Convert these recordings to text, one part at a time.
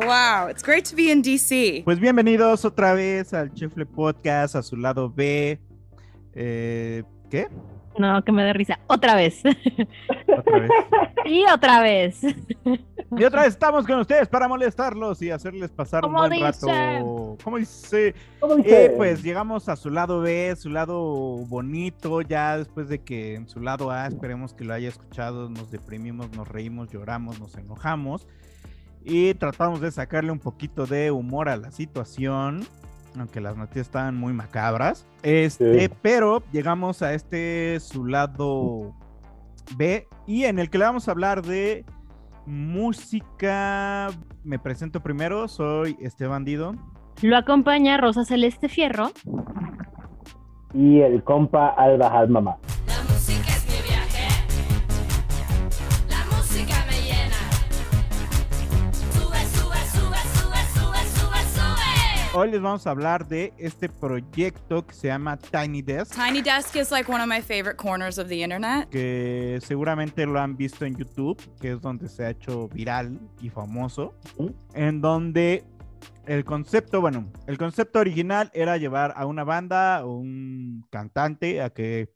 Wow, it's great to be in DC. Pues bienvenidos otra vez al Chifle Podcast, a su lado B. Eh, ¿Qué? No, que me dé risa. Otra vez. Otra vez. y otra vez. Y otra vez estamos con ustedes para molestarlos y hacerles pasar un ¿Cómo buen dice? rato. ¿Cómo dice? ¿Cómo dice? Eh, pues llegamos a su lado B, su lado bonito, ya después de que en su lado A, esperemos que lo haya escuchado, nos deprimimos, nos reímos, lloramos, nos enojamos y tratamos de sacarle un poquito de humor a la situación, aunque las noticias estaban muy macabras. Este, Sí. pero llegamos a este su lado B y en el que le vamos a hablar de música. Me presento primero, soy Esteban Dido. Lo acompaña Rosa Celeste Fierro. Y el compa Alba Almama. Hoy les vamos a hablar de este proyecto que se llama Tiny Desk, Tiny Desk is like one of my favorite corners of the internet. que seguramente lo han visto en YouTube, que es donde se ha hecho viral y famoso, Ujú. en donde el concepto, bueno, el concepto original era llevar a una banda o un cantante a que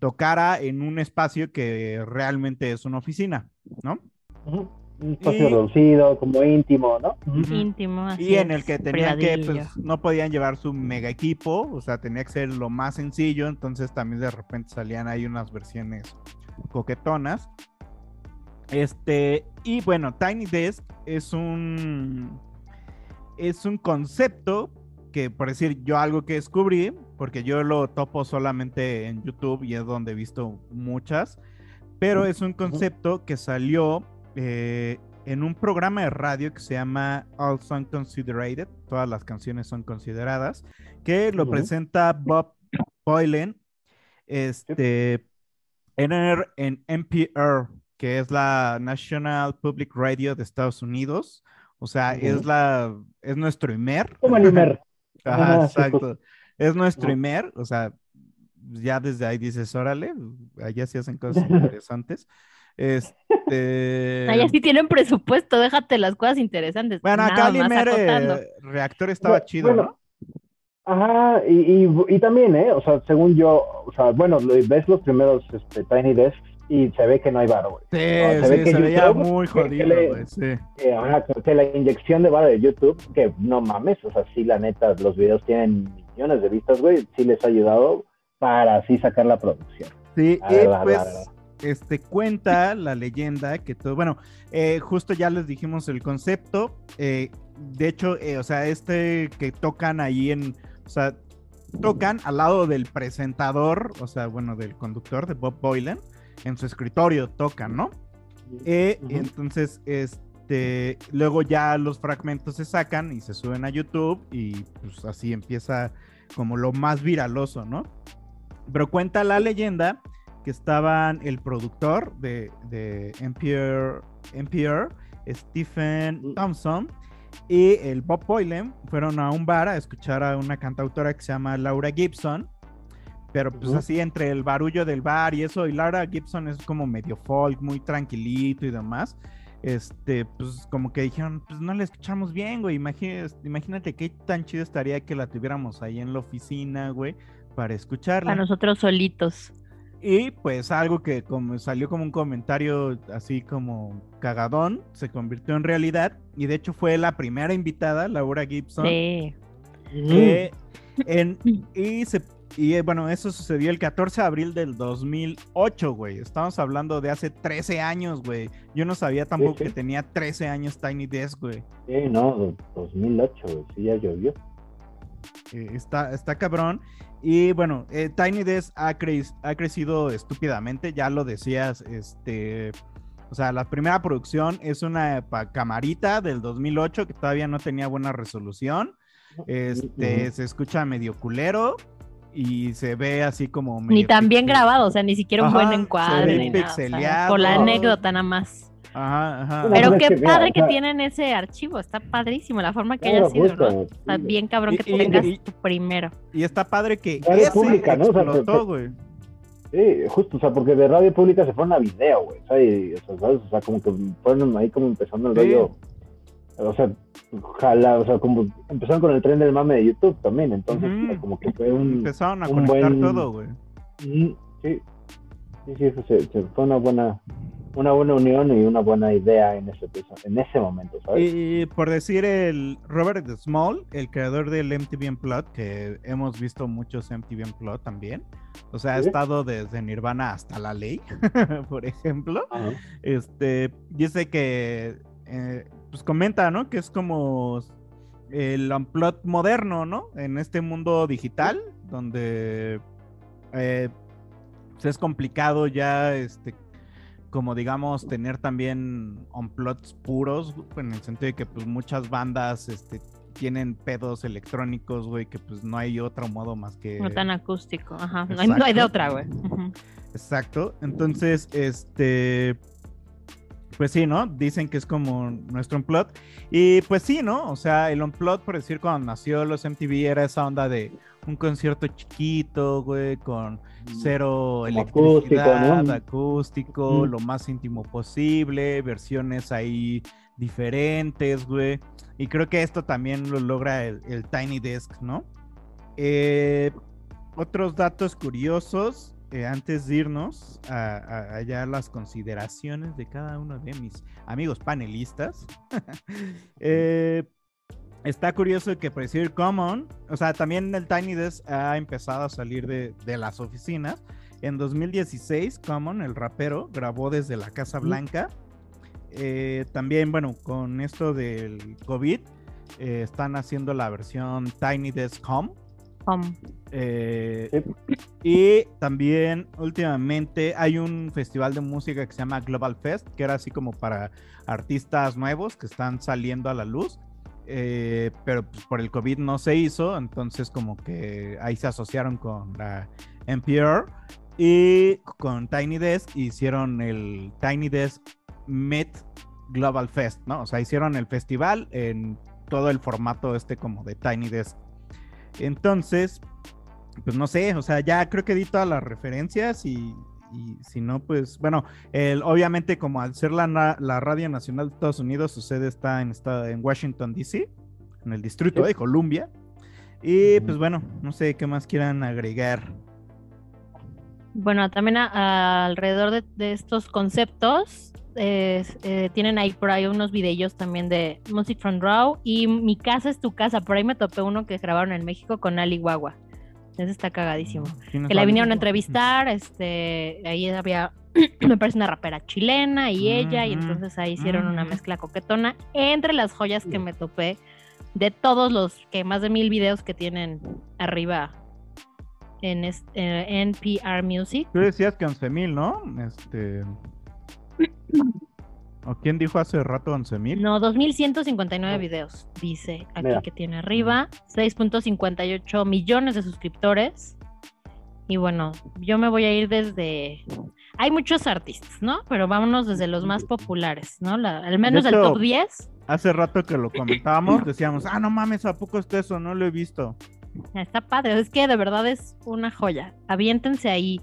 tocara en un espacio que realmente es una oficina, ¿no? Ujú. Un espacio Y- reducido, como íntimo, ¿no? Íntimo. así Y en el que tenían que, pues, no podían llevar su mega equipo, o sea, tenía que ser lo más sencillo, entonces también de repente salían ahí unas versiones coquetonas. Este, y bueno, Tiny Desk es un, es un concepto que, por decir, yo algo que descubrí, porque yo lo topo solamente en YouTube y es donde he visto muchas, pero es un concepto que salió eh, en un programa de radio que se llama All Songs Considered, todas las canciones son consideradas, que lo Ujú. presenta Bob Boylan este, en, en NPR, que es la National Public Radio de Estados Unidos. O sea, Ujú. es la es nuestro IMER. Como el Imer. Ajá, exacto. Es nuestro Ajá. IMER, o sea, ya desde ahí dices, órale, allá sí hacen cosas interesantes. Este. Allá sí tienen presupuesto, déjate las cosas interesantes. Bueno, acá Nada el más IMER acotando. eh, reactor estaba Bueno, chido, bueno, ¿no? Ajá, y, y, y también, ¿eh? O sea, según yo, o sea, bueno, ves los primeros este, Tiny Desks y se ve que no hay varo, güey. Sí, se ve que se veía YouTube, muy que- que jodido, güey, sí. Que, ajá, que- que la inyección de varo de YouTube, que no mames, o sea, sí, la neta, los videos tienen millones de vistas, güey, sí les ha ayudado para así sacar la producción. Sí, y pues. Este, cuenta la leyenda que todo, bueno, eh, justo ya les dijimos el concepto, eh, de hecho, eh, o sea, este que tocan ahí en, o sea, tocan al lado del presentador, o sea, bueno, del conductor de Bob Boylan, en su escritorio tocan, ¿no? Eh, Ujú. Entonces, este, luego ya los fragmentos se sacan y se suben a YouTube y pues así empieza como lo más viraloso, ¿no? Pero cuenta la leyenda que estaban el productor de, de NPR, NPR, Stephen Thompson, y el Bob Boylan fueron a un bar a escuchar a una cantautora que se llama Laura Gibson. Pero pues así entre el barullo del bar y eso, y Laura Gibson es como medio folk, muy tranquilito y demás. Este, pues como que dijeron, pues no la escuchamos bien, güey. Imagínate, imagínate qué tan chido estaría que la tuviéramos ahí en la oficina, güey, para escucharla. Para nosotros solitos. Y pues algo que como salió como un comentario así como cagadón, se convirtió en realidad. Y de hecho fue la primera invitada, Laura Gibson. Sí. eh, en, y, se, y eh, bueno, eso sucedió el 14 de abril del 2008, güey. Estamos hablando de hace 13 años, güey. Yo no sabía tampoco sí. que tenía 13 años Tiny Desk, güey. Sí, no, 2008, güey, sí, ya llovió. Eh, está, está cabrón. Y bueno, eh, Tiny Desk ha, cre- ha crecido estúpidamente, ya lo decías, este... O sea, la primera producción es una pa- camarita del 2008 que todavía no tenía buena resolución. este, se escucha medio culero y se ve así como Ni medio tan bien grabado, o sea, ni siquiera un buen Ajá, se encuadre. ve ni nada, o sea, por la anécdota nada más. Ajá, ajá. Pero pues es qué que, padre que sea- tienen ese archivo, está padrísimo la forma que Claro, haya sido, justo, ¿no? Está sí. bien cabrón Y- que y- tengas y- tu primero. Y está padre que Radio ese Pública, ¿no? O sea, explotó. Sí, justo, o sea, porque de radio pública se fueron a video, güey. O sea, y- o sea, ¿sabes? O sea, como que fueron ahí como empezando el Sí. rollo. O sea, ojalá, o sea, como empezaron con el tren del mame de YouTube también. Entonces, sea, como que fue un. Empezaron a un conectar buen- todo, güey. Sí, sí, sí, eso se, se- fue una buena, una buena unión y una buena idea en ese, en ese momento, ¿sabes? Y por decir el Robert Small, el creador del MTV Unplugged, que hemos visto muchos MTV Unplugged también. O sea, ha estado desde Nirvana hasta la ley, por ejemplo. Ajá. Este, dice que, eh, pues comenta, ¿no? Que es como el Unplugged moderno, ¿no? En este mundo digital, donde eh, pues, es complicado ya, este, como digamos, tener también unplugs puros, en el sentido de que pues muchas bandas, este, tienen pedos electrónicos, güey, que pues no hay otro modo más que... No tan acústico, ajá. No hay, no hay de otra, güey. Exacto. Entonces, este. Pues sí, ¿no? Dicen que es como nuestro unplot. Y pues sí, ¿no? O sea, el unplot, por decir, cuando nació los MTV, era esa onda de un concierto chiquito, güey, con cero Como electricidad, acústico, ¿no? acústico, lo más íntimo posible, versiones ahí diferentes, güey. Y creo que esto también lo logra el, el Tiny Desk, ¿no? Eh, otros datos curiosos, eh, antes de irnos a, a- las consideraciones de cada uno de mis amigos panelistas. Eh, está curioso que decir Common, o sea, también el Tiny Desk ha empezado a salir de, de las oficinas. En 2016, Common, el rapero, grabó desde la Casa Blanca. Eh, también, bueno, con esto del COVID, eh, están haciendo la versión Tiny Desk Home. Home. Eh, y también últimamente hay un festival de música que se llama Global Fest, que era así como para artistas nuevos que están saliendo a la luz. eh, pero pues, por el COVID no se hizo, entonces como que ahí se asociaron con la NPR y con Tiny Desk hicieron el Tiny Desk Met Global Fest, ¿no? O sea, hicieron el festival en todo el formato este como de Tiny Desk. Entonces, pues no sé, o sea, ya creo que di todas las referencias y, y si no, pues bueno, el, obviamente como al ser la, la Radio Nacional de Estados Unidos, su sede está en, está en Washington, D.C., en el Distrito de Columbia. Y pues bueno, no sé qué más quieran agregar. Bueno, también a- a- alrededor de, de estos conceptos eh, tienen ahí por ahí unos videillos también de Music from Raw y Mi casa es tu casa. Por ahí me topé uno que grabaron en México con Ali Guagua. Ese está cagadísimo. ¿Quién es Que la vinieron a entrevistar, este, ahí había, me parece una rapera chilena y ella, y entonces ahí hicieron una mezcla coquetona entre las joyas que me topé de todos los que más de mil videos que tienen arriba en es- eh, NPR Music. Tú decías que 11.000, ¿no? Este... ¿O quién dijo hace rato 11.000? No, 2159 videos, dice aquí Mira. que tiene arriba, 6.58 millones de suscriptores. Y bueno, yo me voy a ir desde. Hay muchos artistas, ¿no? Pero vámonos desde los más populares, ¿no? La- al menos hecho, top 10. Hace rato que lo comentábamos, decíamos, ah, no mames, ¿a poco está eso? No lo he visto. Está padre, es que de verdad es una joya. Aviéntense ahí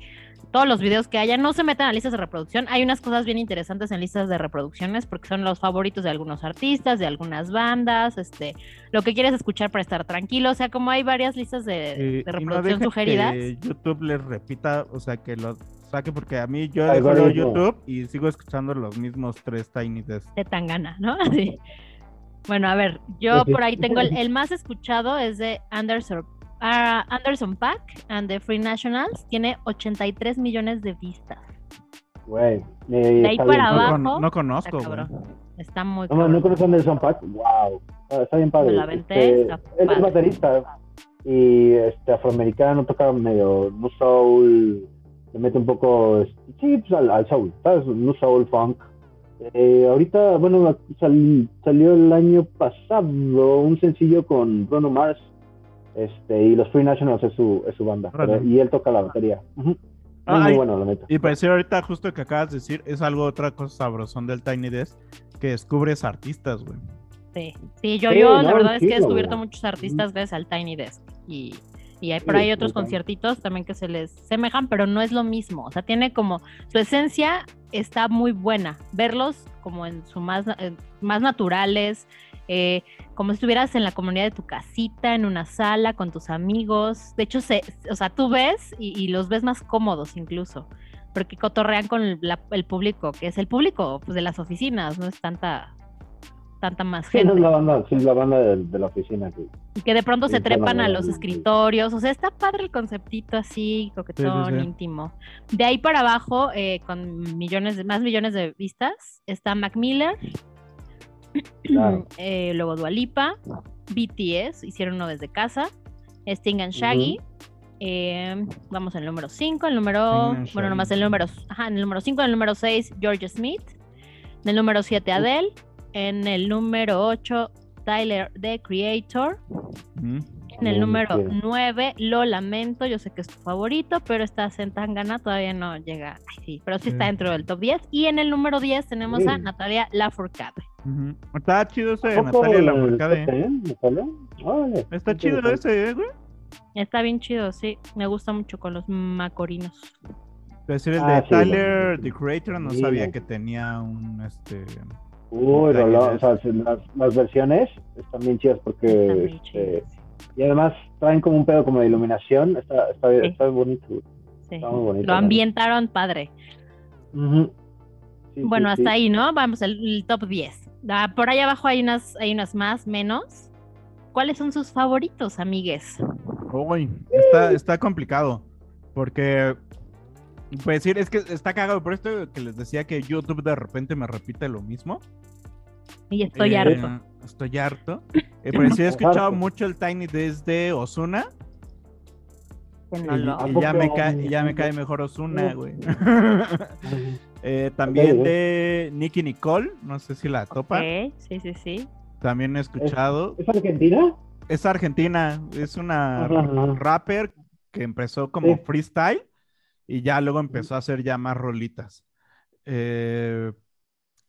todos los videos que haya. No se metan a listas de reproducción. Hay unas cosas bien interesantes en listas de reproducciones porque son los favoritos de algunos artistas, de algunas bandas, este, lo que quieres escuchar para estar tranquilo. O sea, como hay varias listas de, Eh, de y no reproducción dejen sugeridas. Que YouTube les repita, o sea, que lo saque, porque a mí yo dejo YouTube y sigo escuchando los mismos tres Tiny Desk. de Tangana, ¿no? Sí. Bueno, a ver, yo por ahí tengo el, el más escuchado es de Anderson, ah, Anderson Pack and the Free Nationals. Tiene 83 millones de vistas. Güey. De ahí para No, abajo. no Está conozco, güey. cabrón. Está muy No, no cabrón. conozco a Anderson Paak. Wow. Está, está bien padre. Me la aventé, Este, está él padre. es baterista y este afroamericano, toca medio nu soul, le mete un poco, sí, pues al, al soul, ¿sabes? Nu soul, funk. Eh, ahorita, bueno, sal- salió el año pasado un sencillo con Bruno Mars. Este, y los Free Nationals es su, es su banda. Pero- y él toca la batería. Ah, Muy, muy hay- bueno, la neta. Y para decir ahorita justo que acabas de decir, es algo otra cosa sabrosón del Tiny Desk, que descubres artistas, güey. Sí, sí, yo, Sí, yo, la verdad es que he descubierto güey. muchos artistas gracias al Tiny Desk. Y, y hay por ahí otros conciertitos también que se les semejan, pero no es lo mismo. O sea, tiene como, su esencia está muy buena. Verlos como en su más, eh, más naturales, eh, como si estuvieras en la comunidad de tu casita, en una sala, con tus amigos. De hecho, se, o sea, tú ves y, y los ves más cómodos incluso. Porque cotorrean con la- el público, que es el público pues, de las oficinas, no es tanta, tanta más Sí, gente. es la banda, sí, es la banda de, de la oficina. Que, Y que de pronto Sí, se trepan a los escritorios. O sea, está padre el conceptito así, coquetón, sí. íntimo. De ahí para abajo, eh, con millones de, más millones de vistas, está Mac Miller, Claro. eh, luego Dualipa, BTS, hicieron uno desde casa, Sting and Shaggy. eh, vamos al número 5, el número, bueno, nomás el número, ajá, en el número 5, en el número 6, George Smith, en el número 7, Adele, en el número 8, Tyler, The Creator, Mm. en el número quiero. 9, lo lamento, yo sé que es tu favorito, pero está Zetangana, todavía no llega. Ay, sí, pero sí, está dentro del top 10. Y en el número 10 tenemos a. Natalia Lafourcade. Está chido ese de ¿A poco Natalia Lafourcade. eh, Natalia? Órale, Está chido ese, eh, güey. Está bien chido, sí. Me gusta mucho con los macorinos. Pero decir, el Ah, de sí, Tyler, The Creator, no sabía que tenía un, este... Uy, o sea, las, las versiones están bien chidas porque Están este, y además traen como un pedo como de iluminación, está, está, Sí. está bonito. Sí. Está muy bonito, Lo ambientaron padre. Sí, Bueno, sí, hasta sí. ahí, ¿no? Vamos al el top 10. Ah, por ahí abajo hay unas, hay unas más, menos. ¿Cuáles son sus favoritos, amigues? Uy, está, está complicado. Porque, pues decir, es que está cagado. Por esto que les decía que YouTube de repente me repite lo mismo. Y estoy Eh, harto. Estoy harto. Eh, pero sí he escuchado Harto. mucho el Tiny desde Osuna. Y, no lo- y ya, me cae, y ya me cae mejor Osuna, güey. Eh, también de Nicky Nicole, no sé si la topa. Sí, sí, sí. También he escuchado. ¿Es Argentina? Es argentina, es una Ajá, ajá. rapper que empezó como Sí. freestyle y ya luego empezó a hacer ya más rolitas. Eh,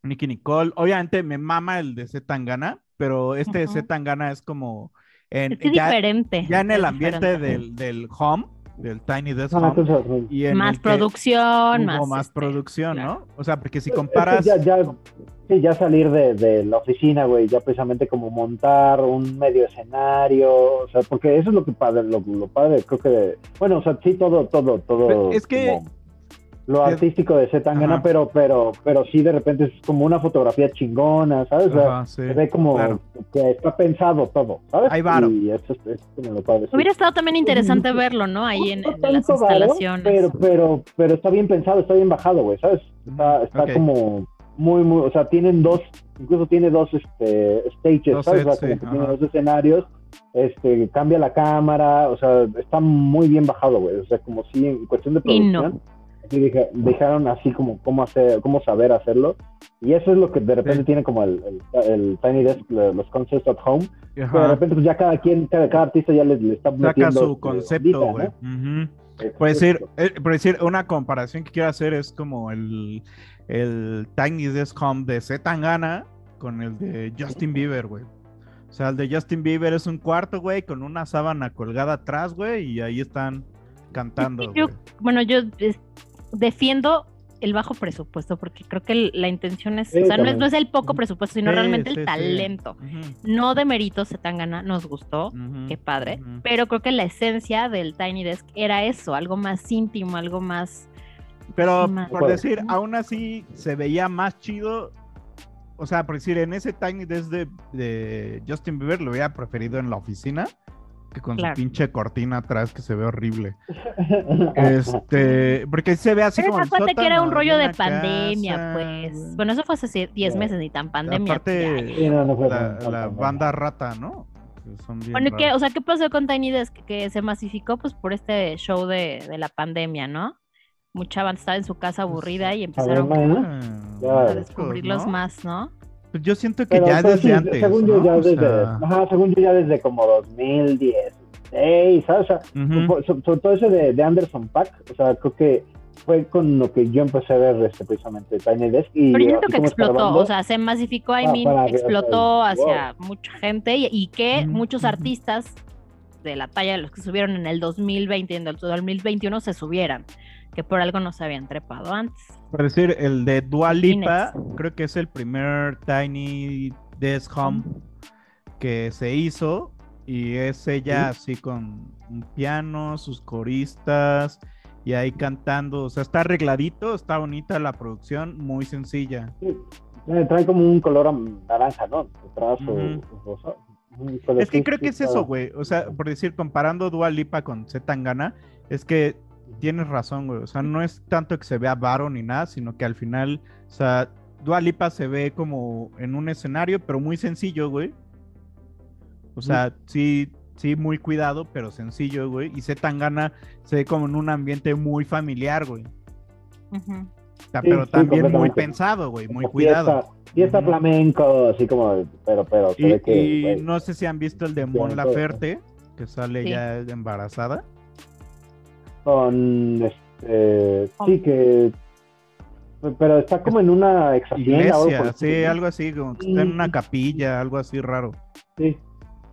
Nicky Nicole, obviamente me mama el de Z Tangana, pero este de Ujú. Z Tangana es como en, Es que ya, diferente. ya en el ambiente del, del home, del Tiny Desk Ah, Home, entonces, y en Más producción, más. más este, producción, claro. ¿no? O sea, porque si es que comparas... ya, ya, sí, ya salir de, de la oficina, güey, ya precisamente como montar un medio escenario, o sea, porque eso es lo que padre, lo, lo padre, creo que, de- bueno, o sea, sí, todo, todo, todo. Pero es que- como lo artístico de Zetangana, Ajá. pero, pero, pero sí de repente es como una fotografía chingona, ¿sabes? O sea, Ajá, sí, se ve como claro. que está pensado todo, ¿sabes? Hay varo. Y eso es, es como lo padre. sí. Hubiera estado también interesante verlo, ¿no? Ahí en, No en las varo, instalaciones. pero, pero, pero está bien pensado, está bien bajado, güey, ¿sabes? Está, Mm, está como muy, muy, o sea, tienen dos, incluso tiene dos este, stages, Dos ¿sabes? O sea, como sí, que tiene dos escenarios, este, cambia la cámara, o sea, está muy bien bajado, güey, o sea, como si en cuestión de producción, así dejaron así como cómo hacer, cómo saber hacerlo, y eso es lo que de repente Sí. tiene como el, el, el Tiny Desk, lo- los concepts at home, Ajá. pero de repente pues ya cada quien, cada, cada artista ya le, le está Saca metiendo su concepto, güey. ¿no? Ujú. Por decir, eh, por decir, una comparación que quiero hacer es como el, el Tiny Desk Home de Z Tangana con el de Justin Bieber, güey. O sea, el de Justin Bieber es un cuarto, güey, con una sábana colgada atrás, güey, y ahí están cantando. Yo-. Bueno, yo es- defiendo el bajo presupuesto porque creo que la intención es, Sí, o sea, no es, también. no es el poco presupuesto, sino Sí, realmente sí, el talento. No de mérito se tan gana, nos gustó, qué padre, pero creo que la esencia del Tiny Desk era eso, algo más íntimo, algo más... Pero más- por decir, aún así se veía más chido. O sea, por decir, en ese Tiny Desk de, de Justin Bieber lo hubiera preferido en la oficina que con Claro. su pinche cortina atrás que se ve horrible. Este, porque se ve así Pero como. cuenta que era un rollo de pandemia, casa, pues. Bueno, eso fue hace 10 Ya. meses, ni tan pandemia. Aparte, pues, ya, ya. Sí, no, no fue la, banda rata, ¿no? Que son bien Bueno, ¿y qué, o sea, ¿qué pasó con Tiny Desk? Que se masificó pues por este show de, de la pandemia, ¿no? mucha banda estaba en su casa aburrida y empezaron ver, como ¿no? Ah, Claro. a descubrirlos ¿no? más, ¿no? Pues yo siento que Pero, ya pero desde sí, antes. Según yo, ¿no? ya O desde, sea, ajá, según yo, ya desde como 2016, ¿sabes? O sea, ujú. por- so- sobre todo ese de, de Anderson Pack, o sea, creo que fue con lo que yo empecé a ver este, precisamente Tiny Desk. Y Pero yo siento que explotó, o sea, se masificó, I Ah, mean, para que- o sea, explotó wow. hacia mucha gente y, y que Mm, muchos artistas de la talla de los que subieron en el 2020 y en el 2021 se subieran, que por algo no se habían trepado antes. Por decir, el de Dua Lipa, Phoenix. creo que es el primer Tiny Desk Home que se hizo. Y es ella así con un piano, sus coristas y ahí cantando. O sea, está arregladito, está bonita la producción, muy sencilla. sí, trae como un color naranja, ¿no? Detrás o- Ujú. o pero Es que creo que es eso, güey. O sea, por decir, comparando Dua Lipa con Z Tangana, es que tienes razón, güey. O sea, no es tanto que se vea varo ni nada, sino que al final, o sea, Dua Lipa se ve como en un escenario, pero muy sencillo, güey. O sea, sí, sí, muy cuidado, pero sencillo, güey. Y Z Tangana se ve como en un ambiente muy familiar, güey. Ujú. O sea, Sí, pero sí, también muy pensado, güey, muy como cuidado. Fiesta, fiesta Ujú. flamenco, así como, pero, pero se Y, ve que, y güey, no sé si han visto el de Mon Laferte, que sale Sí. ya embarazada. Con, este, sí que, pero está como en una ex o algo Iglesia, sí, algo así, como que está en una capilla, algo así raro. Sí,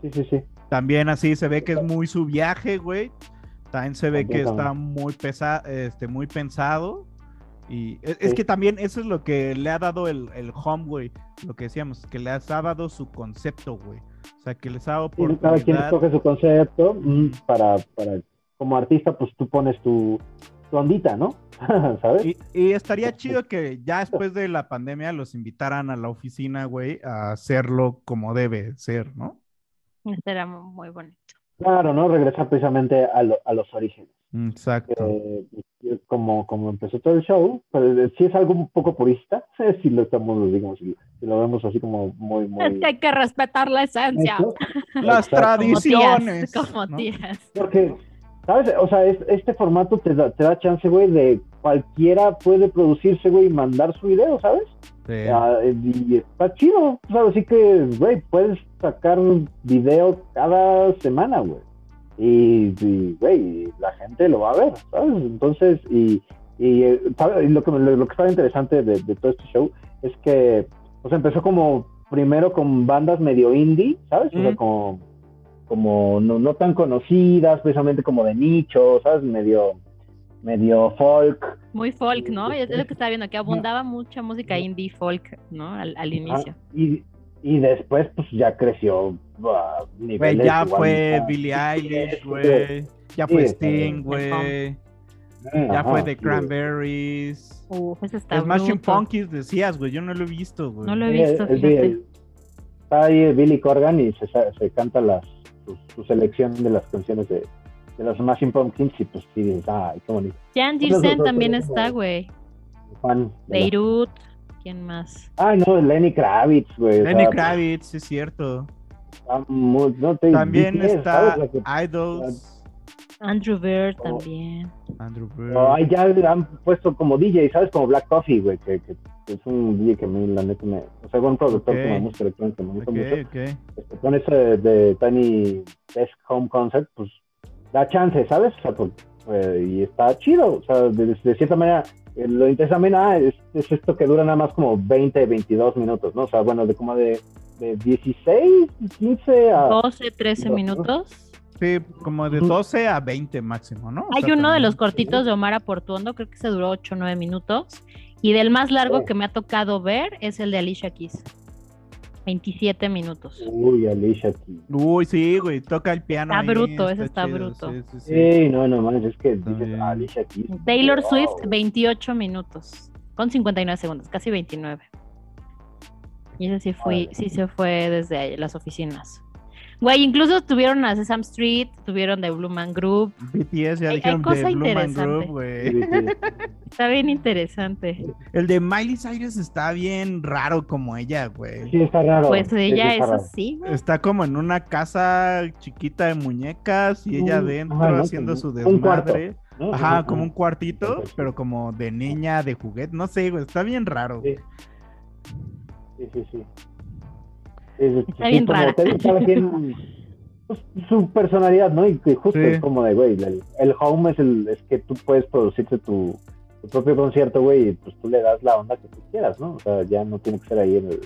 sí, sí, sí. También así se ve que es muy su viaje, güey. También se ve que está muy pesa este, muy pensado. Y es, es que también eso es lo que le ha dado el, el home, güey. Lo que decíamos, que les ha dado su concepto, güey. O sea, que les ha dado Sí, cada quien oportunidad. escoge su concepto mm, para, para, como artista, pues tú pones tu, tu ondita, ¿no? ¿Sabes? Y, y estaría chido que ya después de la pandemia los invitaran a la oficina, güey, a hacerlo como debe ser, ¿no? Será muy bonito. Claro, ¿no? Regresar precisamente a, lo- a los orígenes. Exacto. Eh, como, como empezó todo el show, pero sí es algo un poco purista, si lo estamos, digamos, si, lo vemos así como muy, muy... Es que hay que respetar la esencia. Las Exacto. Como tías, tradiciones. como ¿no? Porque, ¿sabes? O sea, es- este formato te da, te da chance, güey, de cualquiera puede producirse, güey, y mandar su video, ¿sabes? Sí. Ah, y está chido, ¿sabes? Así que, güey, puedes sacar un video cada semana, güey. Y, y, güey, la gente lo va a ver, ¿sabes? Entonces, y, y, eh, lo que, me- lo, que estaba interesante de, de todo este show es que, o sea, empezó como primero con bandas medio indie, ¿sabes? O sea, como, como no, no tan conocidas, precisamente como de nicho, ¿sabes? Medio, medio folk. Muy folk, ¿no? Es lo que estaba viendo, que abundaba mucha música indie folk, ¿no? Al, al inicio. Ah, y, y después, pues ya creció. a Güey, ya igual, fue Billie Eilish, güey. Ya fue sí, Sting, güey. ajá, Ya fue The Cranberries. Uf, ese está Smashing. Pumpkins decías, güey. Yo no lo he visto, güey. No lo he visto, fíjate. está ahí Billy Corgan y se, se canta las, selección de las canciones de, de los Smashing Pumpkins y pues sí, dices, ay, qué bonito. Jan dos también está, güey. Beirut. ¿Quién más? Ay, no, Lenny Kravitz, güey. o Lenny sea, Kravitz, es cierto. está muy- no te- También BTS, está Idols. Andrew Bird Oh. también. Andrew Bird. No, ahí ya le han puesto como DJ, ¿sabes? Como Black Coffee, güey, que, que es un DJ que a mí, la neta, me... O sea, un productor Ok. como música electrónica, me gusta Ok, mucho. ok. Este, con ese de, de Tiny Desk Home Concert, pues da chance, ¿sabes? O sea, pues, eh, y está chido. O sea, de, de cierta manera, eh, lo interesante ah, es, es esto que dura nada más como 20, 22 minutos, ¿no? O sea, bueno, de como de, de 16, 15 a... 12, 13 no. Sí, como de Ujú. 12 a 20 máximo, ¿no? O Hay sea, uno de los cortitos de Omar Portuondo, creo que se duró 8 o 9 minutos. Y del más largo Sí. que me ha tocado ver es el de Alicia Keys. 27 minutos. Uy, Alicia aquí. Uy, sí, güey, toca el piano. Está ahí, bruto, ese está chido, bruto. Sí, sí, sí. Sí, no, no mames, es que dices Alicia aquí. Taylor wow. Swift, 28 minutos. Con 59 segundos, casi 29. Y ese sí, fui, sí se fue desde las oficinas. Güey, incluso tuvieron a Sesame Street, tuvieron The Blue Man Group. BTS ya Hay- hay dijeron cosa de Blue Man. Group, güey. Sí, sí. Está bien interesante. El de Miley Cyrus está bien raro como ella, güey. Sí, está raro. Pues Sí, sí, ella está es raro. así, güey. Está como en una casa chiquita de muñecas y ella Mm, adentro haciendo su desmadre. ¿no? Ajá, como un cuartito, pero como de niña, de juguete, no sé, güey, está bien raro. Sí. Sí, sí, sí. Es- Está sí, bien como rara. te- cada quien, pues, su personalidad, ¿no? Y que justo Sí. es como de, güey, el, el home es, el, es que tú puedes producirte tu, tu propio concierto, güey, y pues tú le das la onda que tú quieras, ¿no? O sea, ya no tiene que ser ahí en el,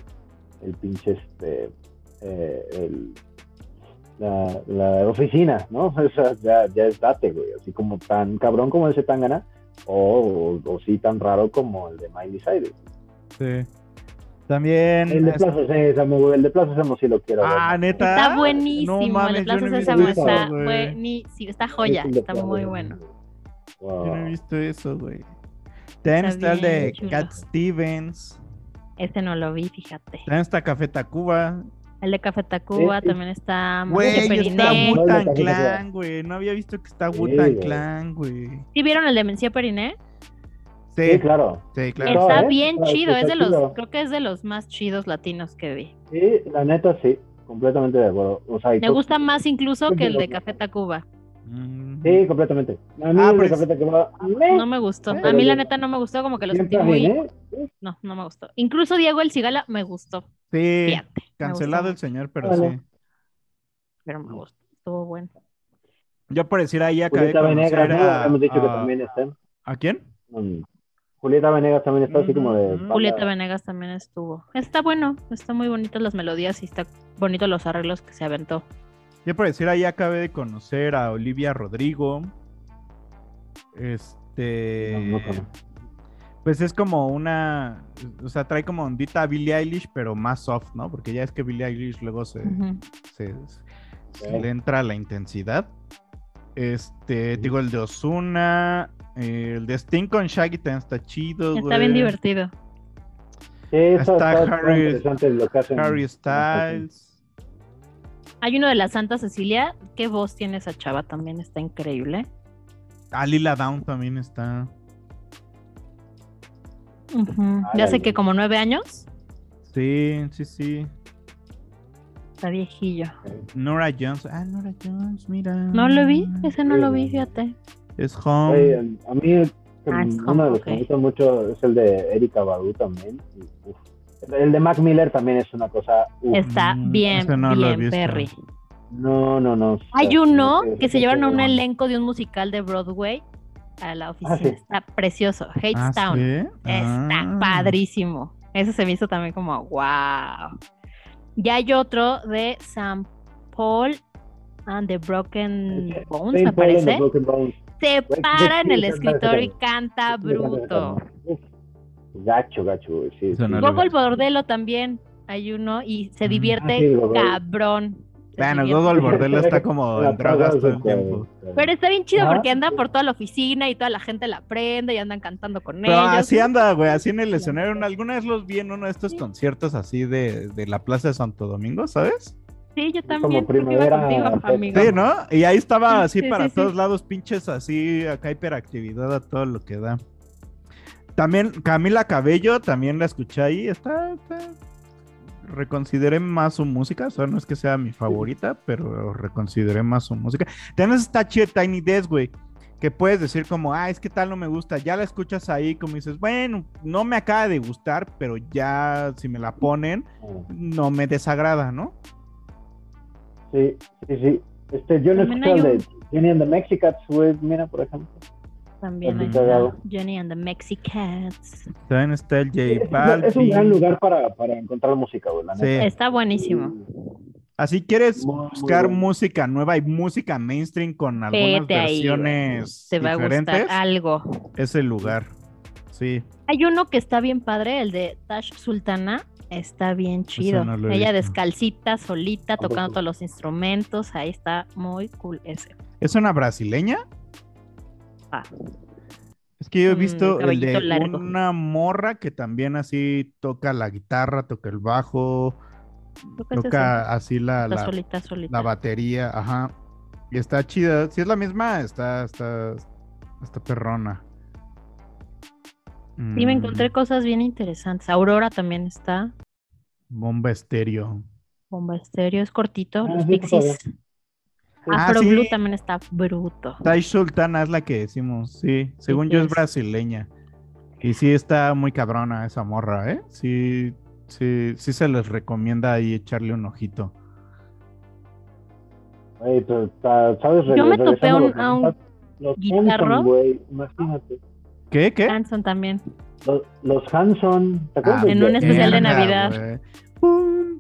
el pinche, este, eh, el, la, la oficina, ¿no? O sea, ya, ya es date, güey, así como tan cabrón como ese Tangana, o, o, o sí tan raro como el de Miley Cyrus. Sí. También. El de es- Plaza Sésamo, güey, el de Plaza Sésamo sí lo quiero ver. Ah, neta. Está buenísimo. No mames, el no Plaza visto Sésamo está buenísimo. Está joya. Es de Está muy bueno. Wow. Yo no he visto eso, güey. También Está está el de chulo. Cat Stevens. Este no lo vi, fíjate. También está Café Tacuba. El de Café Tacuba Sí, también está Güey, está Periné. Wu- Wu-Tang Café Tacuba. Clan, güey. No había visto que está güey. Clan, güey. ¿Sí vieron el de Mencía Periné? Sí, Sí, claro. sí, claro. Está bien Está- chido. está Es de los, chido. creo que es de los más chidos latinos que vi. Sí, la neta sí, completamente de acuerdo. O sea, Me gusta más incluso que el de Café Tacuba. Mm. Sí, completamente. A mí Ah, el de pero Café es- Tacuba, meh, No me gustó. A mí la neta no me gustó, como que lo sentí muy... bien, ¿eh? No, no me gustó. Incluso Diego El Cigala me gustó. Sí, Fíjate. cancelado el señor, pero Vale. sí. Pero me gustó. Estuvo bueno. Yo por decir ahí acabé de conocer ¿no? a, Hemos dicho que a- también está. ¿a quién? Julieta Venegas también está así como de. Julieta Venegas también estuvo. Está bueno, está muy bonitas las melodías y está bonito los arreglos que se aventó. Yo por decir ahí acabé de conocer a Olivia Rodrigo. Este. No, no conozco. pues es como una. O sea, trae como ondita a Billie Eilish, pero más soft, ¿no? Porque ya es que Billie Eilish luego se, Ujú. se, se le entra la intensidad. Este, digo, el de Osuna. El de Sting con Shaggy también está chido. Está bien divertido. Sí, está, Está Harry- interesante lo que hacen. Harry Styles. Hay uno de la Santa Cecilia. ¿Qué voz tiene esa chava? También está increíble. Ah, Lila Down también está. Ah, Ya sé que como nueve años. Sí, sí, sí. Está viejillo. Nora Jones. Ah, Nora Jones, mira. No lo vi, ese no lo vi, fíjate. Es home. Güey, a mí el- Ah, uno de los ok. que me gusta mucho es el de Erika Badu también. uf. El de Mac Miller también es una cosa. uf. Está Mm, bien, ese no bien. Perry. No, no, no. Hay uno no que se llevaron a un elenco de un musical de Broadway a la oficina. sí. Está precioso. Ah, Hadestown. ¿sí? Está Ah. padrísimo. Eso se me hizo también como wow. Y hay otro de Sam Paul and the Broken Ese- Bones, Saint me Paul and the parece. Broken Bones. Se Güey, para en el escritorio y canta bruto. Gacho, gacho, güey. Sí, sí. Gogol vi. Bordelo también hay uno y se divierte Ah, sí, Gogol. cabrón. Se Bueno, divierte. Google Bordelo está como en drogas todo el tiempo. Pero está bien chido Ah. porque anda por toda la oficina y toda la gente la aprende y andan cantando con Pero ellos. así anda, güey, así en el escenario. Alguna vez los vi en uno de estos conciertos así de, de la Plaza de Santo Domingo, ¿sabes? Sí, yo Como también. iba primavera, contigo, amigo. Sí, ¿no? Y ahí estaba así Sí, para sí, sí. todos lados, pinches así, acá hiperactividad a todo lo que da. También Camila Cabello, también la escuché ahí, está, está- Reconsideré más su música, o sea, no es que sea mi favorita, pero reconsideré más su música. Tienes esta chida Tiny Desk, güey, que puedes decir como, ah, es que tal no me gusta, ya la escuchas ahí, como dices, bueno, no me acaba de gustar, pero ya si me la ponen, no me desagrada, ¿no? Sí, sí, sí. Este, yo no También escuché el hay de Jenny and the Mexicats, güey, mira, por ejemplo. También está Jenny and the Mexicats. También está el J Es, es un Balvin. gran lugar para, para encontrar música, güey, Sí. Está buenísimo. Así quieres Muy, buscar música nueva y música mainstream con algunas Vete ahí, versiones Te va a diferentes, gustar algo. es el lugar. Sí. Hay uno que está bien padre, el de Tash Sultana. Está bien chido. no Ella visto. descalcita, solita, tocando todos los instrumentos. Ahí está muy cool ese. ¿Es una brasileña? Ah. Es que yo he Un visto el cabellito de largo. una morra que también así toca la guitarra, toca el bajo, toca así la, solita, solita. la batería, ajá. Y está chida. Si es la misma, está, está, está perrona. Sí, me encontré Mm, cosas bien interesantes. Aurora también está. Bomba estéreo. Bomba estéreo, es cortito. Ah, los sí. Pixies. Ah, Afro sí. Blue también está bruto. Tai Sultana es la que decimos, sí. Según yo es es. brasileña. Y sí está muy cabrona esa morra, ¿eh? Sí, sí, sí se les recomienda ahí echarle un ojito. Güey, pero está- ¿sabes? Yo me topé un- a un guitarro. Imagínate. ¿Qué? ¿Qué? Hanson también. Los, los Hanson, ¿te acuerdas? Ah, En un especial de Navidad.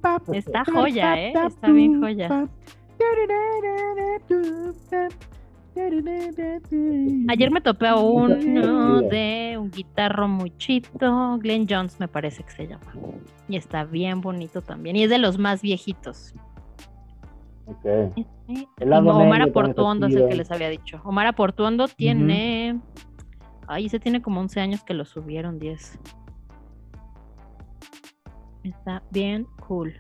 pa, Está joya, ¿eh? Está bien joya. Ayer me topé a uno de un guitarro muy chito, Glenn Jones me parece que se llama. Y está bien bonito también. Y es de los más viejitos. Ok. Y El lado Omar Aportuondo es el que les había dicho. Omar Aportuondo tiene... Ay, ese tiene como 11 años que lo subieron, 10. Está bien cool.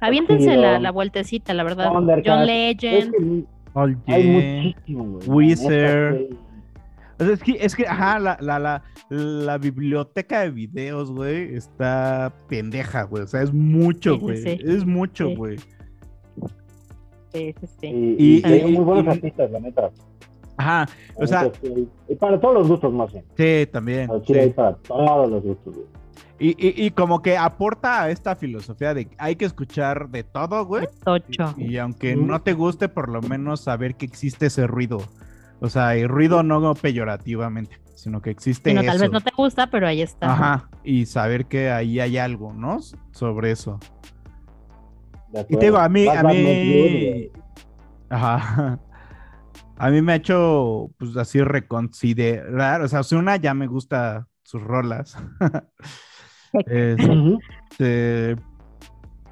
Aviéntense la, la vueltecita, la verdad. John Es Legend. que Oye. hay muchísimo, güey. la Wizard. es que, es que, ajá, la, la, la, la biblioteca de videos, güey, está pendeja, güey. O sea, es mucho, Sí, sí, güey. sí. Es mucho, Sí. güey. Sí, sí, sí. Y, Y- y hay y- muy buenos y- artistas, la neta. Ajá, o sea. Y para todos los gustos, más bien. sí, también. Al chile sí. para todos los gustos, güey. Y, y, y como que aporta a esta filosofía de que hay que escuchar de todo, güey. Tocho. Y aunque Ujú. no te guste, por lo menos saber que existe ese ruido. O sea, y ruido no peyorativamente, sino que existe Sino, tal eso. vez no te gusta, pero ahí está. Ajá, y saber que ahí hay algo, ¿no? Sobre eso. De Y te digo, a mí, a mí, ajá, a mí me ha hecho, pues así reconsiderar, o sea, Osuna ya me gusta sus rolas. Este,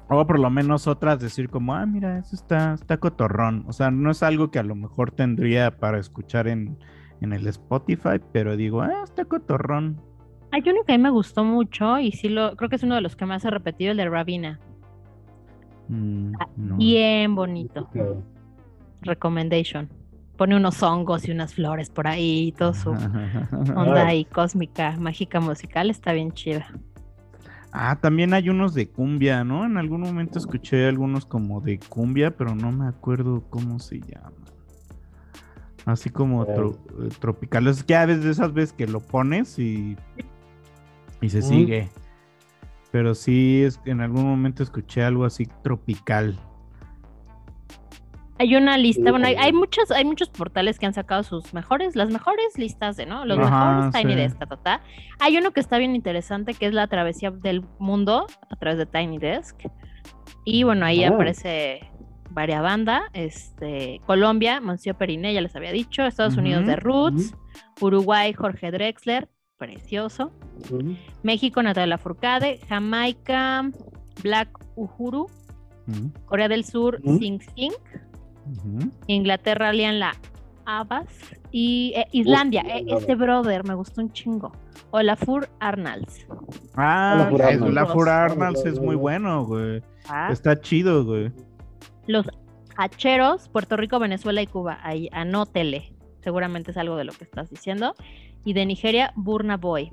o por lo menos otras decir como, ah, mira, eso está, está cotorrón. O sea, no es algo que a lo mejor tendría para escuchar en, en el Spotify, pero digo, ah, está cotorrón. Hay uno que a mí me gustó mucho y sí lo creo que es uno de los que más he repetido, el de Ravina. Mm, no. Bien bonito. Ok. Recommendation. Pone unos hongos y unas flores por ahí y todo su onda ahí cósmica, mágica musical, está bien chida. Ah, también hay unos de cumbia, ¿no? En algún momento escuché algunos como de cumbia, pero no me acuerdo cómo se llaman. Así como tro- eh, tropicales. Es que a veces de esas veces que lo pones y, y se sigue. Pero sí, es, en algún momento escuché algo así tropical. Hay una lista, bueno, hay, hay muchos, hay muchos portales que han sacado sus mejores, las mejores listas de, ¿no? Los Ajá, mejores Tiny sí. Desk, ta, ta, ta. Hay uno que está bien interesante, que es la travesía del mundo a través de Tiny Desk. Y bueno, ahí Ah. aparece varias banda, este, Colombia, Monsieur Periné, ya les había dicho, Estados Unidos de Roots, Uruguay, Jorge Drexler, precioso. México, Natalia Furcade, Jamaica, Black Uhuru, Corea del Sur, Ujú. Sing Inglaterra alían la Abbas y eh, Islandia, eh, Islandia. ese brother me gustó un chingo. Olafur Arnalds. Ah, Olafur Arnalds es muy bueno, güey. Ah, Está chido, güey. Los hacheros, Puerto Rico, Venezuela y Cuba. Ahí anótele. Seguramente es algo de lo que estás diciendo. Y de Nigeria, Burna Boy.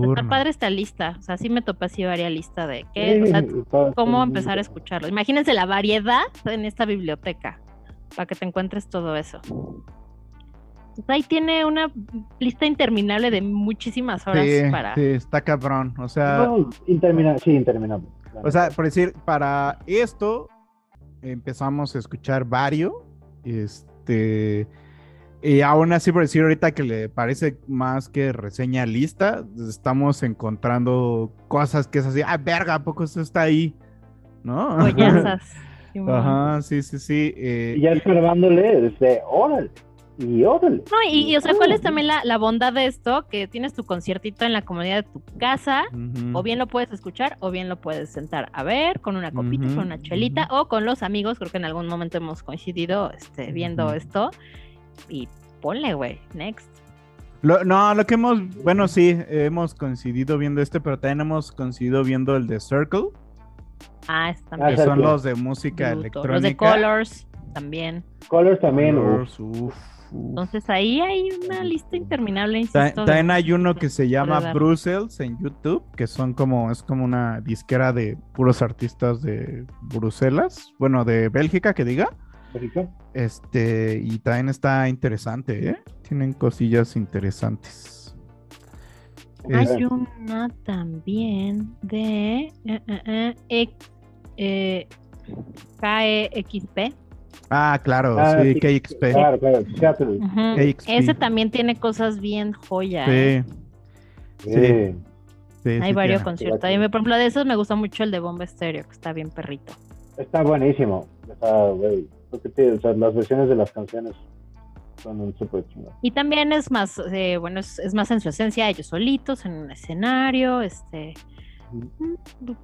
Burna. Está padre esta lista. O sea, sí me topé así varias lista de qué, o sea, Sí, está- cómo está empezar a escucharlo. Imagínense la variedad en esta biblioteca para que te encuentres todo eso. Pues ahí tiene una lista interminable de muchísimas horas Sí, para. sí, está cabrón. O sea, No, interminable, sí, interminable. O sea, por decir, para esto empezamos a escuchar varios. Este. Y aún así, por decir ahorita que le parece más que reseña lista, estamos encontrando cosas que es así, ah, verga, ¿a poco eso está ahí? ¿No? Ajá, sí, sí, sí. eh, Y ya escarbándole, desde órale, y órale. No, y, y, o sea, ¿cuál es también la, la bondad de esto? Que tienes tu conciertito en la comodidad de tu casa, o bien lo puedes escuchar, o bien lo puedes sentar a ver con una copita, con una chelita, o con los amigos. Creo que en algún momento hemos coincidido este, viendo esto. Y ponle, güey, next. Lo- no, lo que hemos, bueno, sí, hemos coincidido viendo este, pero también hemos coincidido viendo el de Circle, Ah, es Ah, que también. son los de música bruto. electrónica. Los de Colors también. Colors también, uf. Colors, uf. Entonces ahí hay una lista interminable, de- También hay uno que se llama. Brussels en YouTube, que son como, es como una disquera de puros artistas de Bruselas, bueno, de Bélgica, que diga. México. Este, y también está interesante, ¿eh? Tienen cosillas interesantes. Hay Es- una también de eh, eh, eh, e- eh, KEXP. Ah, claro, Ah, sí, sí, KXP. Claro, claro. Ujú. KXP. Ese también tiene cosas bien joya. ¿eh? Sí, Sí. sí, Hay sí varios tiene. conciertos. Por ejemplo, de esos me gusta mucho el de Bomba Estéreo, que está bien perrito. Está buenísimo. Sea, güey. Lo que te- o sea, las versiones de las canciones son un súper chingón. Y también es más, eh, bueno, es, es más en su esencia, ellos solitos, en un escenario, este...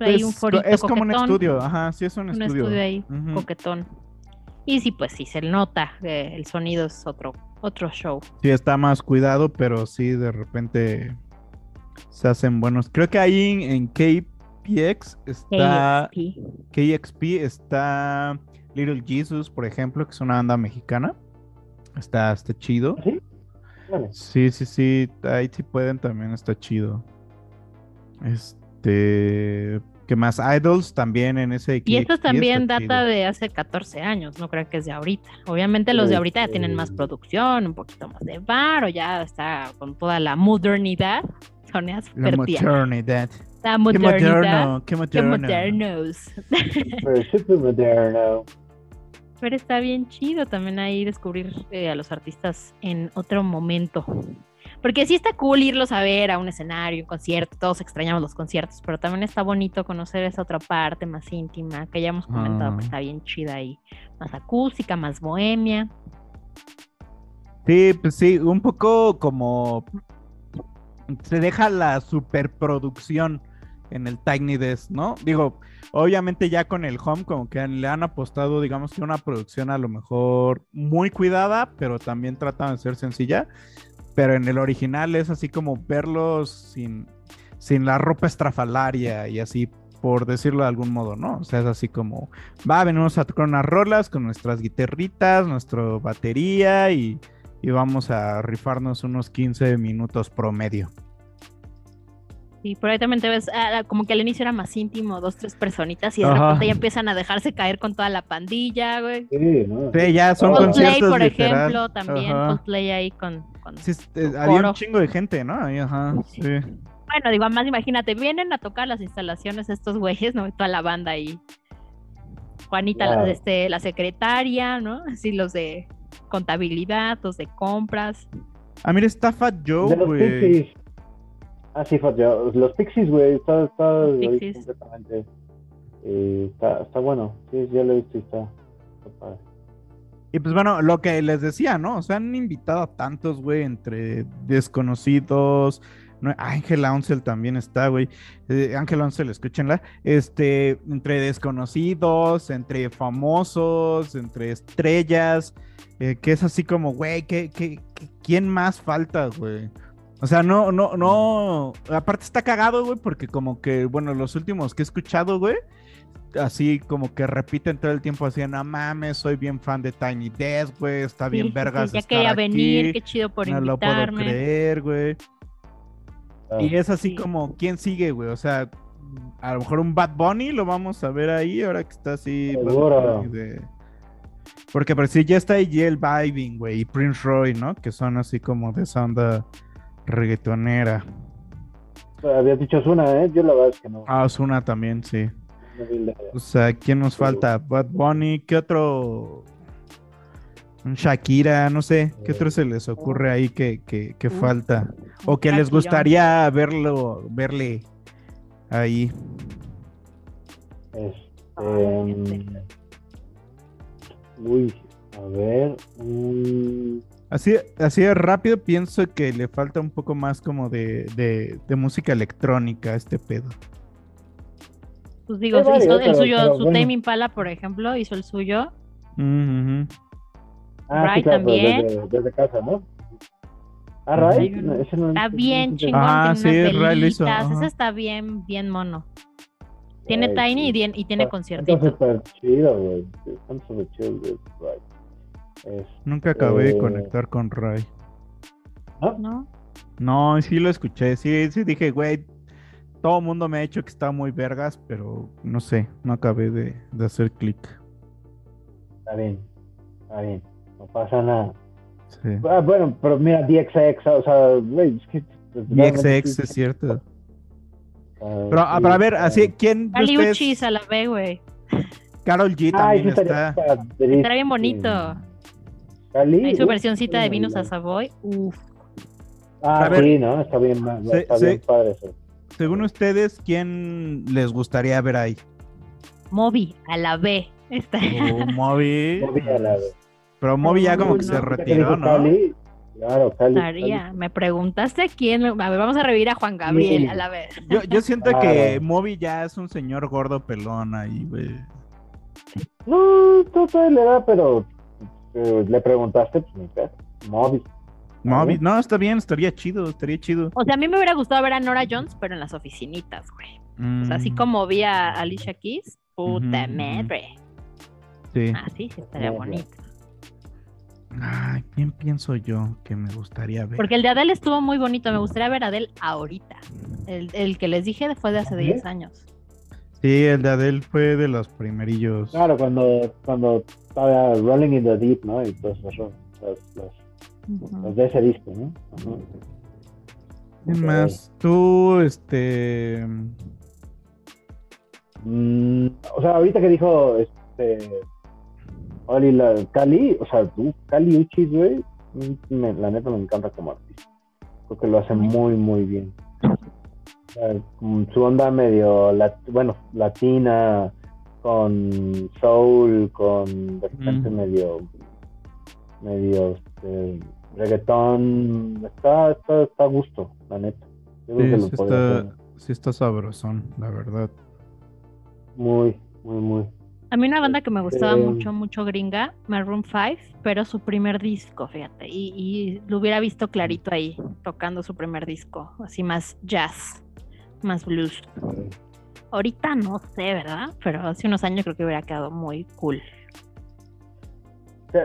Hay un Es, como un estudio, ajá, sí es un, un estudio. estudio ahí, Ujú. coquetón. Y sí, pues sí, se nota, eh, el sonido es otro, otro show. Sí, está más cuidado, pero sí, de repente se hacen buenos. Creo que ahí en, en KPX está. KXP. KXP está Little Jesus, por ejemplo, que es una banda mexicana. Está, está chido. ¿Sí? Vale. Sí, sí, sí. Ahí sí pueden también, está chido. Este. ¿Qué más? Idols también en ese Y esto también está data chido. de hace 14 años, no creo que es de ahorita. Obviamente los de ahorita ya tienen más producción, un poquito más de bar, o ya está con toda la modernidad. Sonia La súper tierna. modernidad. La Qué modernidad. moderno, qué Qué moderno. modernos. Pero súper moderno. Pero está bien chido también ahí descubrir eh, a los artistas en otro momento. Porque sí está cool irlos a ver a un escenario, un concierto, todos extrañamos los conciertos, pero también está bonito conocer esa otra parte más íntima, que ya hemos comentado que Ah. está bien chida ahí, más acústica, más bohemia. Sí, pues sí, un poco como se deja la superproducción en el Tiny Desk, ¿no? Digo, obviamente ya con el Home como que le han apostado, digamos que una producción a lo mejor muy cuidada, pero también tratan de ser sencilla. Pero en el original es así como verlos sin, sin la ropa estrafalaria y así, por decirlo de algún modo, ¿no? O sea, es así como, va, venimos a tocar unas rolas con nuestras guitarritas, nuestra batería y, y vamos a rifarnos unos 15 minutos promedio. Y por ahí también te ves, ah, como que al inicio era más íntimo, dos, tres personitas, y de Ajá. repente ya empiezan a dejarse caer con toda la pandilla, güey. Sí, ¿no? Sí, ya son Coldplay, conciertos por literal. ejemplo, también. Coldplay ahí con... con- Sí, eh, con había coro. un chingo de gente, ¿no? Ahí, ajá, sí. Bueno, digo, más imagínate, vienen a tocar las instalaciones estos güeyes, ¿no? Toda la banda ahí. Juanita, la, Claro. este, la secretaria, ¿no? Así los de contabilidad, los de compras. Ah, mira, está Fat Joe, güey. Ah, sí, Fat Joe. Los Pixies, güey. Está, está Pixies. completamente. eh, está, está bueno. Sí, ya lo he visto y está, está padre. Y pues bueno, lo que les decía, ¿no? O sea, han invitado a tantos, güey, entre desconocidos. No, Ángela Oncel también está, güey. Eh, Ángela Oncel, escúchenla. Este, entre desconocidos, entre famosos, entre estrellas. eh, que es así como, güey, ¿qué, qué, qué- quién más falta, güey? O sea, no, no, no. Aparte está cagado, güey, porque como que, bueno, los últimos que he escuchado, güey, así como que repiten todo el tiempo así, no mames, soy bien fan de Tiny Desk, güey, está bien Sí, vergas sí, ya estar quería aquí, venir, qué chido por no lo puedo invitarme. creer, güey. Ah, Y es así Sí. como, ¿quién sigue, güey? O sea, a lo mejor un Bad Bunny lo vamos a ver ahí, ahora que está así. De- Porque por si ya está ahí el Vibing, güey, y Prince Roy, ¿no? Que son así como de esa onda reggaetonera. Habías dicho Zuna, ¿eh? Yo la verdad es que no. Ah, Osuna también, sí. no O sea, ¿quién nos falta? Bad Bunny, ¿qué otro? Un Shakira, no sé, ¿qué otro se les ocurre ahí que, que, que falta? O que les gustaría verlo, verle ahí. Este, este. uy, a ver. mm, Así, así de rápido pienso que le falta un poco más como de, de, de música electrónica a este pedo. Pues digo, Hay varios, hizo el pero- suyo, pero su bueno. Tame Impala, por ejemplo, hizo el suyo. Mm, ujú. Ah, Ray sí, claro, también. Desde, desde casa, ¿no? Ah, Ray. no, ese no- Está bien ese- chingón, Ah, tiene sí, unas Ray lo hizo, ese está bien, bien mono. Tiene Ray, Tiny y, sí. tiene- y tiene Está- conciertito. Está súper chido, güey. Están súper chidos, güey. Nunca acabé de Eh, conectar con Ray. ¿No? No, sí lo escuché. Sí, sí dije, güey. Todo el mundo me ha dicho que está muy vergas, pero no sé, no acabé de, de hacer clic. Está bien, está bien, no pasa nada. Sí. Ah, bueno, pero mira, DXX, o sea, güey, es que... DXX sí, es cierto. ah, Pero, ah, sí, pero a ver, está así. ¿quién de Cali ustedes? Uchis a la B, güey. Carol G Ay, también sí está. Estaría bien bonito. Cali, Hay su uf, versioncita de sí, vinos a. Savoy. Uf. Ah, A ver. sí, ¿no? Está bien, está sí. bien padre eso. Según ustedes, ¿quién les gustaría ver ahí? Moby a la B. Está. Oh, Moby. Moby a la vez. Pero Moby ya como que no. se retiró, ¿no? Cali, claro, Cali. Estaría. Me preguntaste quién. A ver, vamos a revivir a Juan Gabriel Sí. a la vez. Yo, yo siento Claro. que Moby ya es un señor gordo pelón ahí, güey. No, tú todavía le da, pero eh, le preguntaste, pues ni pedo. Moby. Moby, no, está bien, estaría chido, estaría chido. O sea, a mí me hubiera gustado ver a Nora Jones, pero en las oficinitas, güey. O sea, así Mm, como vi a Alicia Keys. Puta Ujú, madre. Sí. Así sí estaría Muy bien. bonito. Ay, ¿quién pienso yo que me gustaría ver? Porque el de Adele estuvo muy bonito. Me gustaría ver a Adele ahorita. El, el que les dije fue de hace ¿Adele? 10 años. Sí, el de Adele fue de los primerillos. Claro, cuando, cuando estaba Rolling in the Deep, ¿no? Y todos los, los, los, Ujú. los de ese disco, ¿no? ¿Quién más? Tú, este. Mm, o sea, ahorita que dijo este Oli la Cali, o sea, tú, Cali Uchis, güey, mm, me- la neta me encanta como artista. Creo que lo hace muy, muy bien. Su onda medio, lat- bueno, latina, con soul, con de repente Mm. medio, medio este, reggaetón. Está, está, está a gusto, la neta. Yo creo Sí, que sí está, sí está sabrosón, la verdad. muy, muy, muy. A mí una banda que me gustaba Eh, mucho, mucho gringa, Maroon 5, pero su primer disco, fíjate, y, y lo hubiera visto clarito ahí, tocando su primer disco, así más jazz, más blues. Ahorita no sé, ¿verdad? Pero hace unos años creo que hubiera quedado muy cool.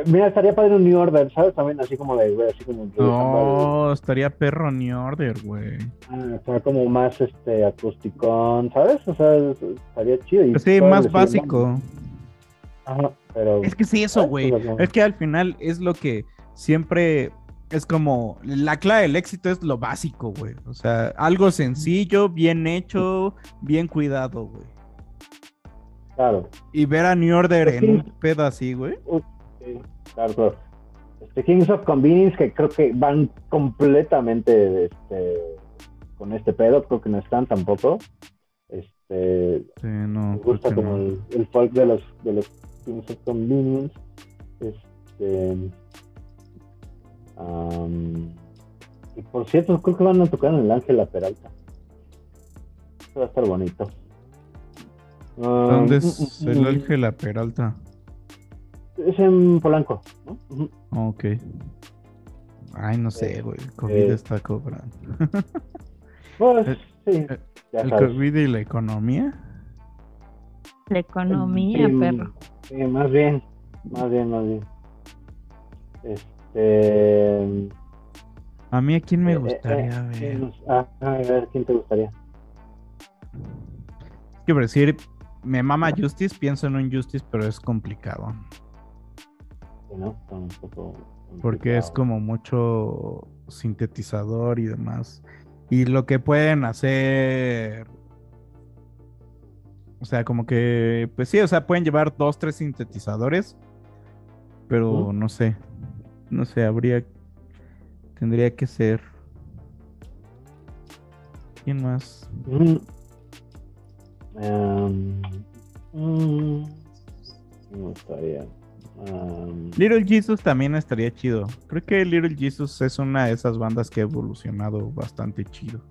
Mira, estaría padre un New Order, ¿sabes? También así como de, güey, así como... No, estaría perro New Order, güey. Ah, o sea, como más este acusticón, ¿sabes? O sea, es- estaría chido. y Pues sí, más básico. Ajá, pero... Es que sí, eso, Ah, güey. pues. Es que al final es lo que siempre es como la clave del éxito es lo básico, güey. O sea, algo sencillo, bien hecho, bien cuidado, güey. Claro, Y ver a New Order Pues en sí. un pedo así, güey. Sí, claro, claro. Este, Kings of Convenience, que creo que van completamente este, con este pedo, creo que no están tampoco. Este, Sí, no. me gusta como no. el, el folk de los, de los Kings of Convenience. Este, am, y por cierto, creo que van a tocar en el Ángela Peralta. Eso va a estar bonito. ¿Dónde mm, es mm, el mm, Ángela Peralta? Es en Polanco, ¿no? Ok. Ay, no sé, Eh, güey. El COVID eh, está cobrando. Pues, Eh, sí, eh, ya ¿El sabes. COVID y la economía? La economía, Sí, perro. sí, más bien, más bien, más bien. Este. A mí, ¿a quién me gustaría eh, ver? ¿quién nos- ah, a ver, ¿quién te gustaría? Es que por decir, me mama Justice, pienso en un Justice, pero es complicado. Sí, ¿no? Está un poco Porque es como mucho sintetizador y demás. Y lo que pueden hacer. O sea, como que. Pues sí, o sea, pueden llevar dos, tres sintetizadores. Pero no sé. No sé, habría. Tendría que ser. ¿Quién más? Mm. Me gustaría. Little Jesus también estaría chido. Creo que Little Jesus es una de esas bandas que ha evolucionado bastante chido.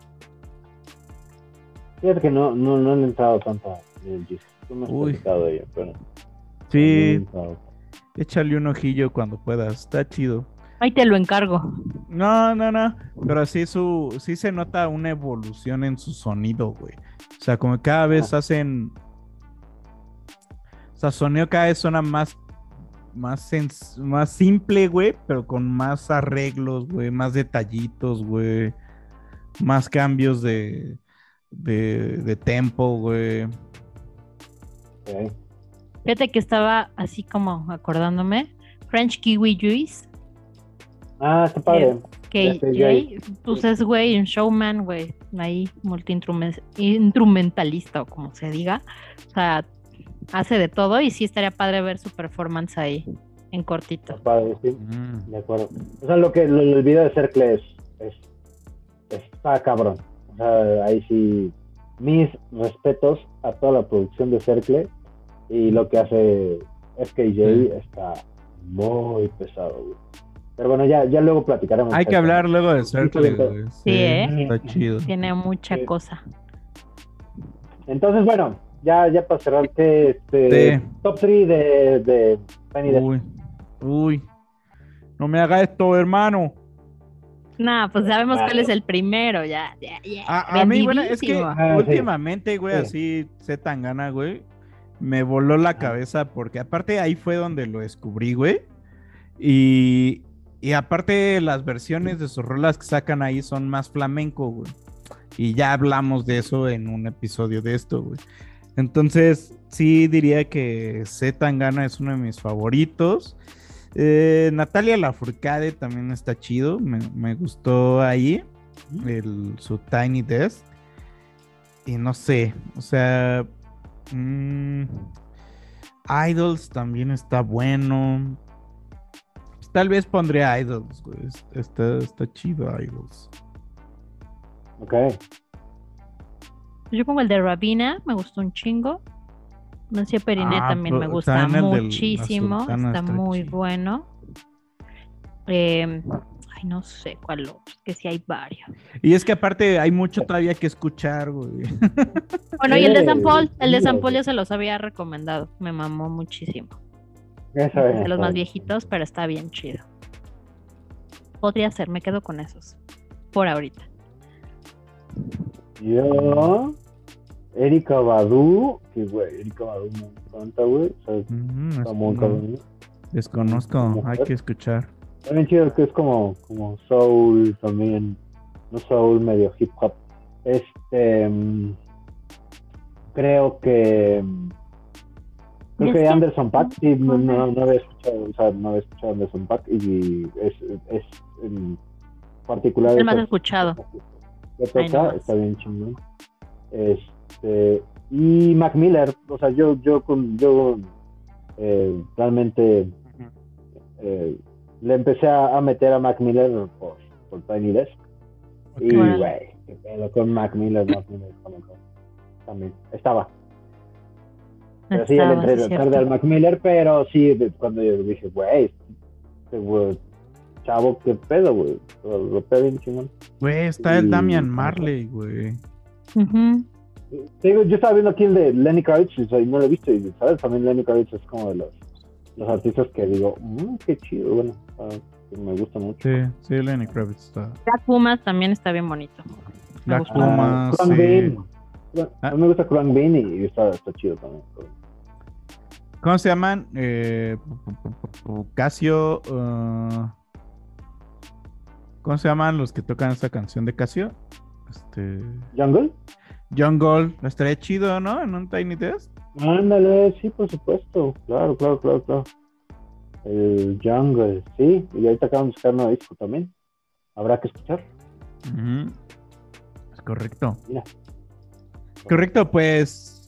fíjate que no, no, no he entrado tanto a Lil Jesus. Me has Uy. de ello, pero. no Sí, entrado. échale un ojillo cuando puedas. Está chido. Ahí te lo encargo. No, no, no. Pero sí su, sí se nota una evolución en su sonido, güey. O sea, como cada vez hacen. O sea, sonido cada vez suena más más, sens- más simple, güey, pero con más arreglos, güey, más detallitos, güey, más cambios de, de, de tempo, güey. Ok. Fíjate que estaba así como acordándome. French Kiwi Juice, Ah, está padre. KJ, KJ. pues es güey, un showman, güey, ahí multi-instrumentalista o como se diga. O sea, hace de todo y sí estaría padre ver su performance ahí en cortito. Está padre, sí. Mm. De acuerdo. O sea, lo que lo, el video de Cercle es, es, está cabrón. O sea, ahí sí, mis respetos a toda la producción de Cercle y lo que hace FKJ Sí. está muy pesado, güey. Pero bueno, ya, ya luego platicaremos. Hay que hablar luego de Circle, sí, ¿eh? Está chido. Tiene mucha Sí. cosa. Entonces, bueno, ya, ya para cerrar, que este, Sí. top 3 de, de. Uy, uy. No me haga esto, hermano. No, pues sabemos Claro. cuál es el primero, ya. ya, ya. A, a mí, bueno, es que. Ah, últimamente, güey, Sí. así se tan gana, güey. Me voló la cabeza porque aparte ahí fue donde lo descubrí, güey. Y, y aparte las versiones de sus rolas que sacan ahí son más flamenco, güey. Y ya hablamos de eso en un episodio de esto, güey. Entonces, sí diría que Z Tangana es uno de mis favoritos. Eh, Natalia Lafourcade también está chido. Me, me gustó ahí. El, su Tiny Desk. Y no sé. O sea. mm, Idols también está bueno. Pues, tal vez pondré Idols, güey. Está, está chido Idols. Ok. Yo pongo el de Rabina, me gustó un chingo. Nancy Periné Ah, también me pero gusta muchísimo, está está muy chido. bueno. Eh, ay, no sé cuál otro, que sí hay varios. Y es que aparte hay mucho todavía que escuchar, güey. Bueno, y el de San Paul, el de San. Paul ya se los había recomendado, me mamó muchísimo. Es de los más viejitos, pero está bien chido. Podría ser, me quedo con esos. Por ahorita. Yo, Erika Badu, que güey, Erika Badu me encanta, güey. O sea, Mm, es- está muy no, cabrón. desconozco, hay que escuchar. Está bien chido que es como, como soul también. No soul, medio hip hop. Este. mm, creo que. mm, Creo que que- Anderson Pack, sí, no, no, no había escuchado, o sea, no había escuchado Anderson Pack y es, es en particular. El más escuchado. que toca, está bien chingón. Este, y Mac Miller, o sea, yo, yo con, yo eh, realmente eh, le empecé a, a meter a Mac Miller por, por Tiny Desk. Y, Órale. güey, qué pedo con Mac Miller, Mac Miller. También, estaba. Pero sí, el Estaba, sí, cierto. tarde al Mac Miller, pero sí, cuando yo dije, güey, este chavo, qué pedo, güey. Lo, lo pedo bien chingón. Güey, está el Y- Damian Marley, güey. Ujú. Te digo, yo estaba viendo aquí el de Lenny Kravitz y, o sea, y no lo he visto. Y, ¿sabes? También Lenny Kravitz es como de los, los artistas que digo, "Mm, qué chido, bueno, ah, me gusta mucho. Sí, sí, Lenny Kravitz está. Black Pumas también está bien bonito. Me Black gustó. Puma. Ah, sí. Ah. A mí me gusta Krang Bean y, y está, está chido también. ¿Cómo se llaman? Eh, Casio. ah, ¿Cómo se llaman los que tocan esta canción de Casio? Este. ¿Jungle? Jungle. Estaría chido, ¿no? En un Tiny Desk. Ándale, sí, por supuesto. Claro, claro, claro, claro. El Jungle, sí. Y ahorita acaban de un nuevo disco también. Habrá que escuchar. Es correcto. Mira. Correcto, pues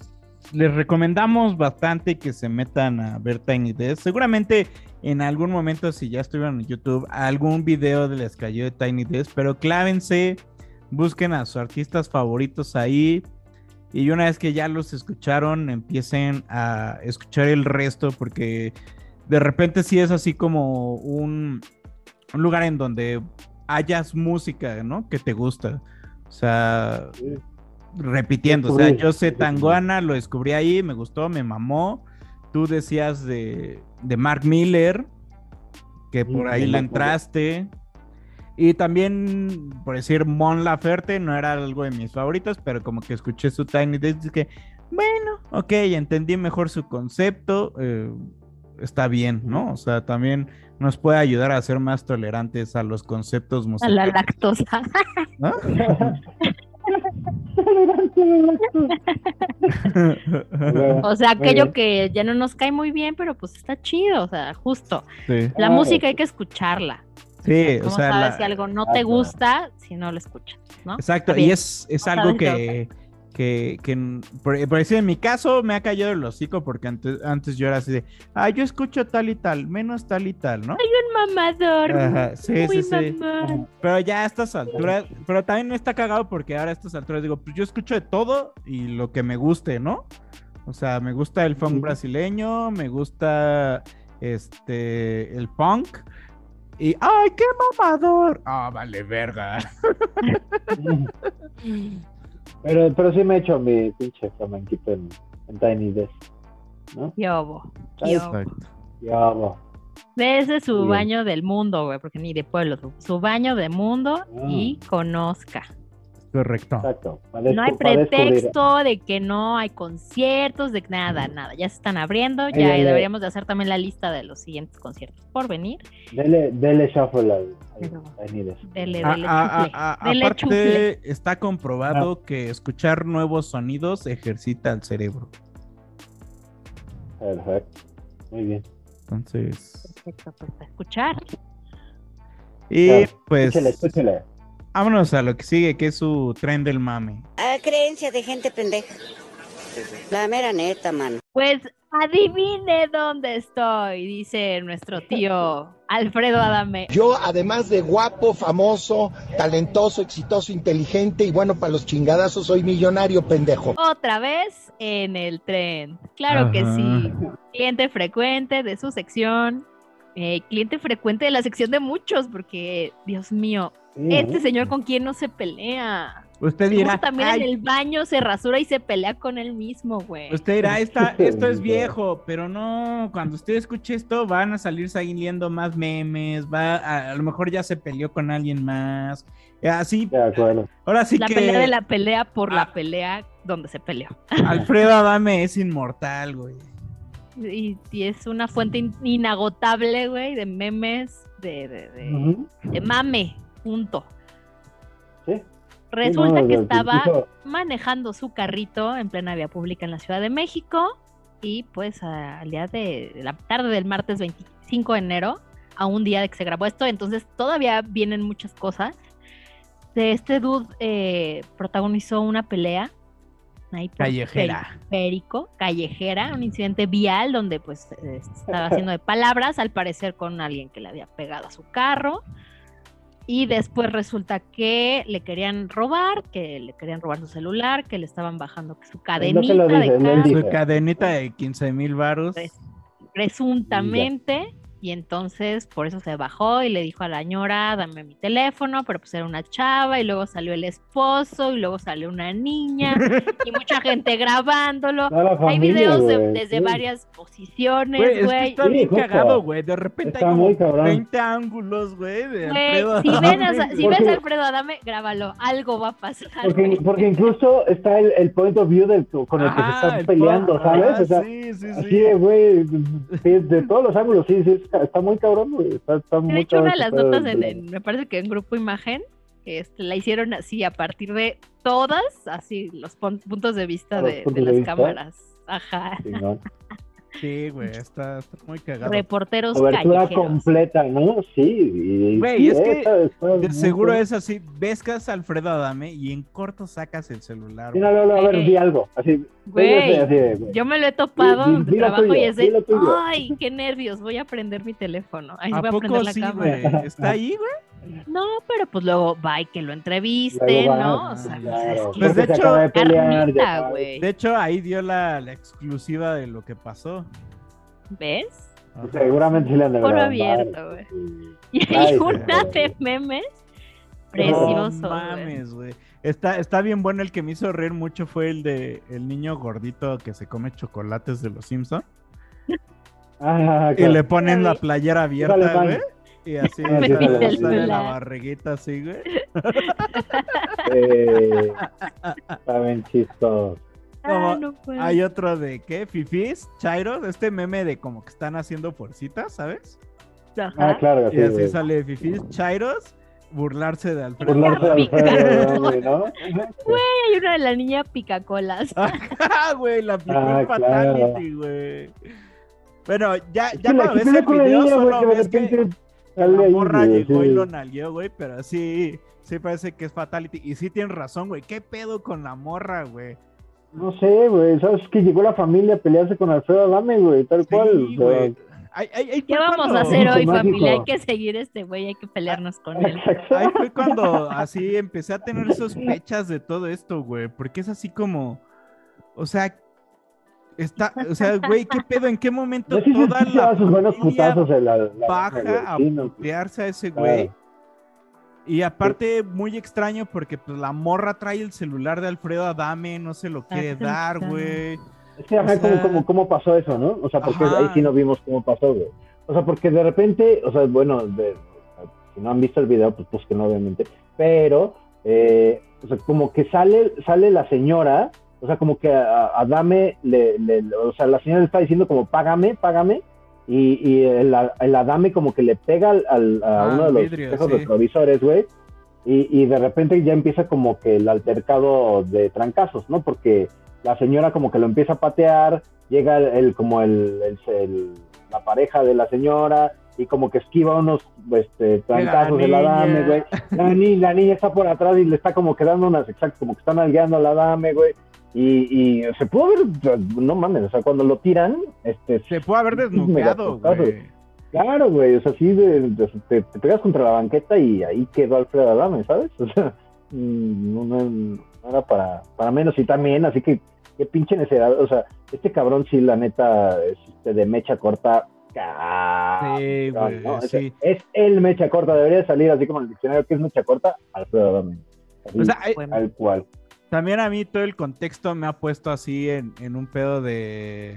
les recomendamos bastante que se metan a ver Tiny Desk. Seguramente en algún momento, si ya estuvieron en YouTube, algún video les cayó de Tiny Desk, pero clávense, busquen a sus artistas favoritos ahí. Y una vez que ya los escucharon, empiecen a escuchar el resto, porque de repente sí es así como un, un lugar en donde hayas música, ¿no? Que te gusta. O sea, Sí. repitiendo, o sea, yo sé Tanguana, lo descubrí ahí, me gustó, me mamó. Tú decías de, de Mark Miller, que por Mm, ahí le Mark Miller. entraste. Y también, por decir, Mon Laferte no era algo de mis favoritos, pero como que escuché su Tiny Desk, dije, bueno, ok, entendí mejor su concepto. eh, está bien, ¿no? O sea, también nos puede ayudar a ser más tolerantes a los conceptos A la musicales. lactosa. ¿no? O sea, aquello bien. que ya no nos cae muy bien, pero pues está chido, o sea, justo. sí, La Ah, música hay que escucharla. Sí, o ¿Cómo sea, sabes la- si algo no te Exacto. gusta si no lo escuchas, no? Exacto, y es, es algo sabes que, que, que por, por decir, en mi caso me ha caído el hocico porque antes, antes yo era así de, ah, yo escucho tal y tal, menos tal y tal, ¿no? Un mamador. Ajá, sí, muy sí. Pero ya a estas alturas, pero también me está cagado porque ahora a estas alturas digo, pues yo escucho de todo y lo que me guste, ¿no? O sea, me gusta el funk brasileño, me gusta este el punk y ¡ay, qué mamador! Ah, vale, verga. Pero, pero sí me he hecho mi pinche flamenquito en, en Tiny Desk. ¿No? Yobo. Desde su baño del mundo, güey, porque ni de pueblo, su, su baño de mundo y conozca. Correcto. Exacto. No hay pretexto de que no hay conciertos, de nada, nada. Ya se están abriendo, ya deberíamos de hacer también la lista de los siguientes conciertos por venir. Dele, dele shuffle al. Dele, A- dele a- chufle, a- a- dele chufle. aparte, está comprobado que escuchar nuevos sonidos ejercita el cerebro. Perfecto. Muy bien. Entonces, Perfecto, pues, para escuchar. y Claro. pues, Escúchele, escúchele. Vámonos a lo que sigue, que es su tren del mame. A creencia de gente pendeja. La mera neta, mano. Pues adivine dónde estoy, dice nuestro tío Alfredo Adame. Yo, además de guapo, famoso, talentoso, exitoso, inteligente y bueno para los chingadazos, soy millonario, pendejo. Otra vez en el tren. Claro que sí. Cliente frecuente de su sección. eh, cliente frecuente de la sección de muchos, porque, Dios mío, Este ¿no? señor con quien no se pelea. Usted dirá, también "Ay, en el baño se rasura y se pelea con él mismo, güey. Usted dirá, "Esta- esto es viejo, pero no, cuando usted escuche esto van a salir saliendo más memes, va a, a lo mejor ya se peleó con alguien más. Eh, Así, De acuerdo. ahora sí la que pelea de la pelea por Ah. la pelea donde se peleó. Alfredo Adame es inmortal, güey. Y, y es una fuente in- inagotable, güey, de memes, de, de, de- de mame, punto. Sí. Resulta no, que estaba manejando su carrito en plena vía pública en la Ciudad de México y pues a- al día de la tarde del martes 25 de enero, a un día de que se grabó esto, entonces todavía vienen muchas cosas. De este dude eh, protagonizó una pelea ahí Callejera. periférico, callejera, un incidente vial donde pues eh, estaba haciendo de palabras, al parecer con alguien que le había pegado a su carro. Y después resulta que le querían robar, que le querían robar su celular, que le estaban bajando su lo cadenita dice, de. Su cadenita de 15 mil varos. Pues, presuntamente. Y entonces por eso se bajó y le dijo a la señora, dame mi teléfono, pero pues era una chava y luego salió el esposo y luego salió una niña y mucha gente grabándolo. La Hay familia, videos de- desde sí. varias posiciones, Güey, es que güey. está Sí, bien cagado, güey. De repente Está hay como muy cabrón. 20 ángulos, güey, de Güey, Alfredo si, ven a, si güey. ves Porque- a Alfredo Adame, grábalo. Algo va a pasar. Porque, porque incluso está el, el point of view del, con el que se están peleando, ¿sabes? ajá, o sea, sí, sí, así sí. de, güey, de todos los ángulos, sí, sí, está, está muy cabrón, güey. Está, está De hecho, una de las notas en, en- me parece que en Grupo Imagen este, la hicieron así a partir de todas, así los puntos de vista de, de las vista. cámaras. Ajá. Chingón. Sí, güey, está, está muy cagado. Reporteros Cobertura callejeros. completa, ¿no? Sí. y- Güey, sí, es que De seguro cabrón. es así, ves que es Alfredo Adame y en corto sacas el celular. Sí, no, no, no, a ver, Güey. di algo. Así, Güey, así de, güey. Yo me lo he topado en lo trabajo tuyo, y es de, ay, qué nervios, voy a prender mi teléfono. Ahí ¿A voy a poco prender la sí, cámara. güey? ¿Está ahí, güey? No, pero pues luego va y que lo entrevisten, Luego va, ¿no? O sea, claro, pues es que Pues de hecho, de pelear. De hecho, ahí dio la, la exclusiva de lo que pasó. ¿Ves? Ajá. Seguramente sí le han de grabar, abierto, güey. y- hay Ay, una de memes precioso, No güey. mames, güey. Está, está bien bueno el que me hizo reír mucho fue el de el niño gordito que se come chocolates de los Simpson Ah, y le ponen la playera abierta, güey. Y así Ah, sí, sí, sí. sale la barriguita así, güey. Eh, está bien chistoso. Ah, no hay otro de ¿qué? Fifis, Chairo, este meme de como que están haciendo fuercitas, ¿sabes? Ajá. Ah, claro, Y así güey. sale Fifis, Chairos, burlarse de Alfredo. Burlarse de Alfredo, güey, ¿no? Güey, hay una de la niña picacolas. Ah, güey, la aplicó Ah, Fatality, güey. Bueno, ya, Es ya cuando ¿qué ves el video solo ves que la morra llegó y lo nalgueó, güey, pero sí, sí parece que es Fatality. Y sí tienes razón, güey. ¿Qué pedo con la morra, güey? No sé, güey, ¿sabes que llegó la familia a pelearse con Alfredo Adame, güey? Tal cual. Sí, güey. Ay, ay, ay, ¿Qué vamos cuando- a hacer hoy, Mágico. familia? Hay que seguir este güey, hay que pelearnos con él. Ahí fue cuando así empecé a tener sospechas de todo esto, güey. Porque es así como. O sea. Está, o sea, güey, ¿qué pedo? ¿En qué momento No sé si toda sí la sus buenos putazos en la, baja a sí, putearse a ese claro. güey? Y aparte, muy extraño porque pues la morra trae el celular de Alfredo Adame, no se lo quiere Exacto. dar, güey. Es que, ajá, O ¿cómo, sea- cómo, cómo pasó eso, no? O sea, porque Ajá. ahí sí no vimos cómo pasó, güey. O sea, porque de repente, o sea, bueno, de- si no han visto el video, pues, pues que no, obviamente. Pero, eh, o sea, como que sale, sale la señora, o sea, como que a, a Adame, le, le- o sea, la señora le está diciendo como, págame, págame. Y, y el, el Adame como que le pega al, al- a Ah, uno de los vidrio, espejos sí. retrovisores, güey. Y, y de repente ya empieza como que el altercado de trancazos, ¿no? Porque la señora como que lo empieza a patear, llega el, el- como el, la pareja de la señora y como que esquiva unos este, trancazos de la dame, güey. La, ni- la niña está por atrás y le está como que dando unas, exacto, como que están nalgueando a la dame, güey. Y, y se pudo ver, no mames, o sea, cuando lo tiran, este, Se puede haber desnucado, güey. Claro, güey, o sea, sí, de- de- te, te pegas contra la banqueta y ahí quedó Alfredo Adame, ¿sabes? O sea, mm, no, era para, para menos y también, así que qué pinche necesidad, o sea, este cabrón sí, la neta, es este, de mecha corta, cabrón, Sí, güey, ¿no? Es- sí. Es el mecha corta, debería salir así como en el diccionario, que es mecha corta? Alfredo Adame. Así, O sea, hay- tal cual. También a mí todo el contexto me ha puesto así en, en un pedo de.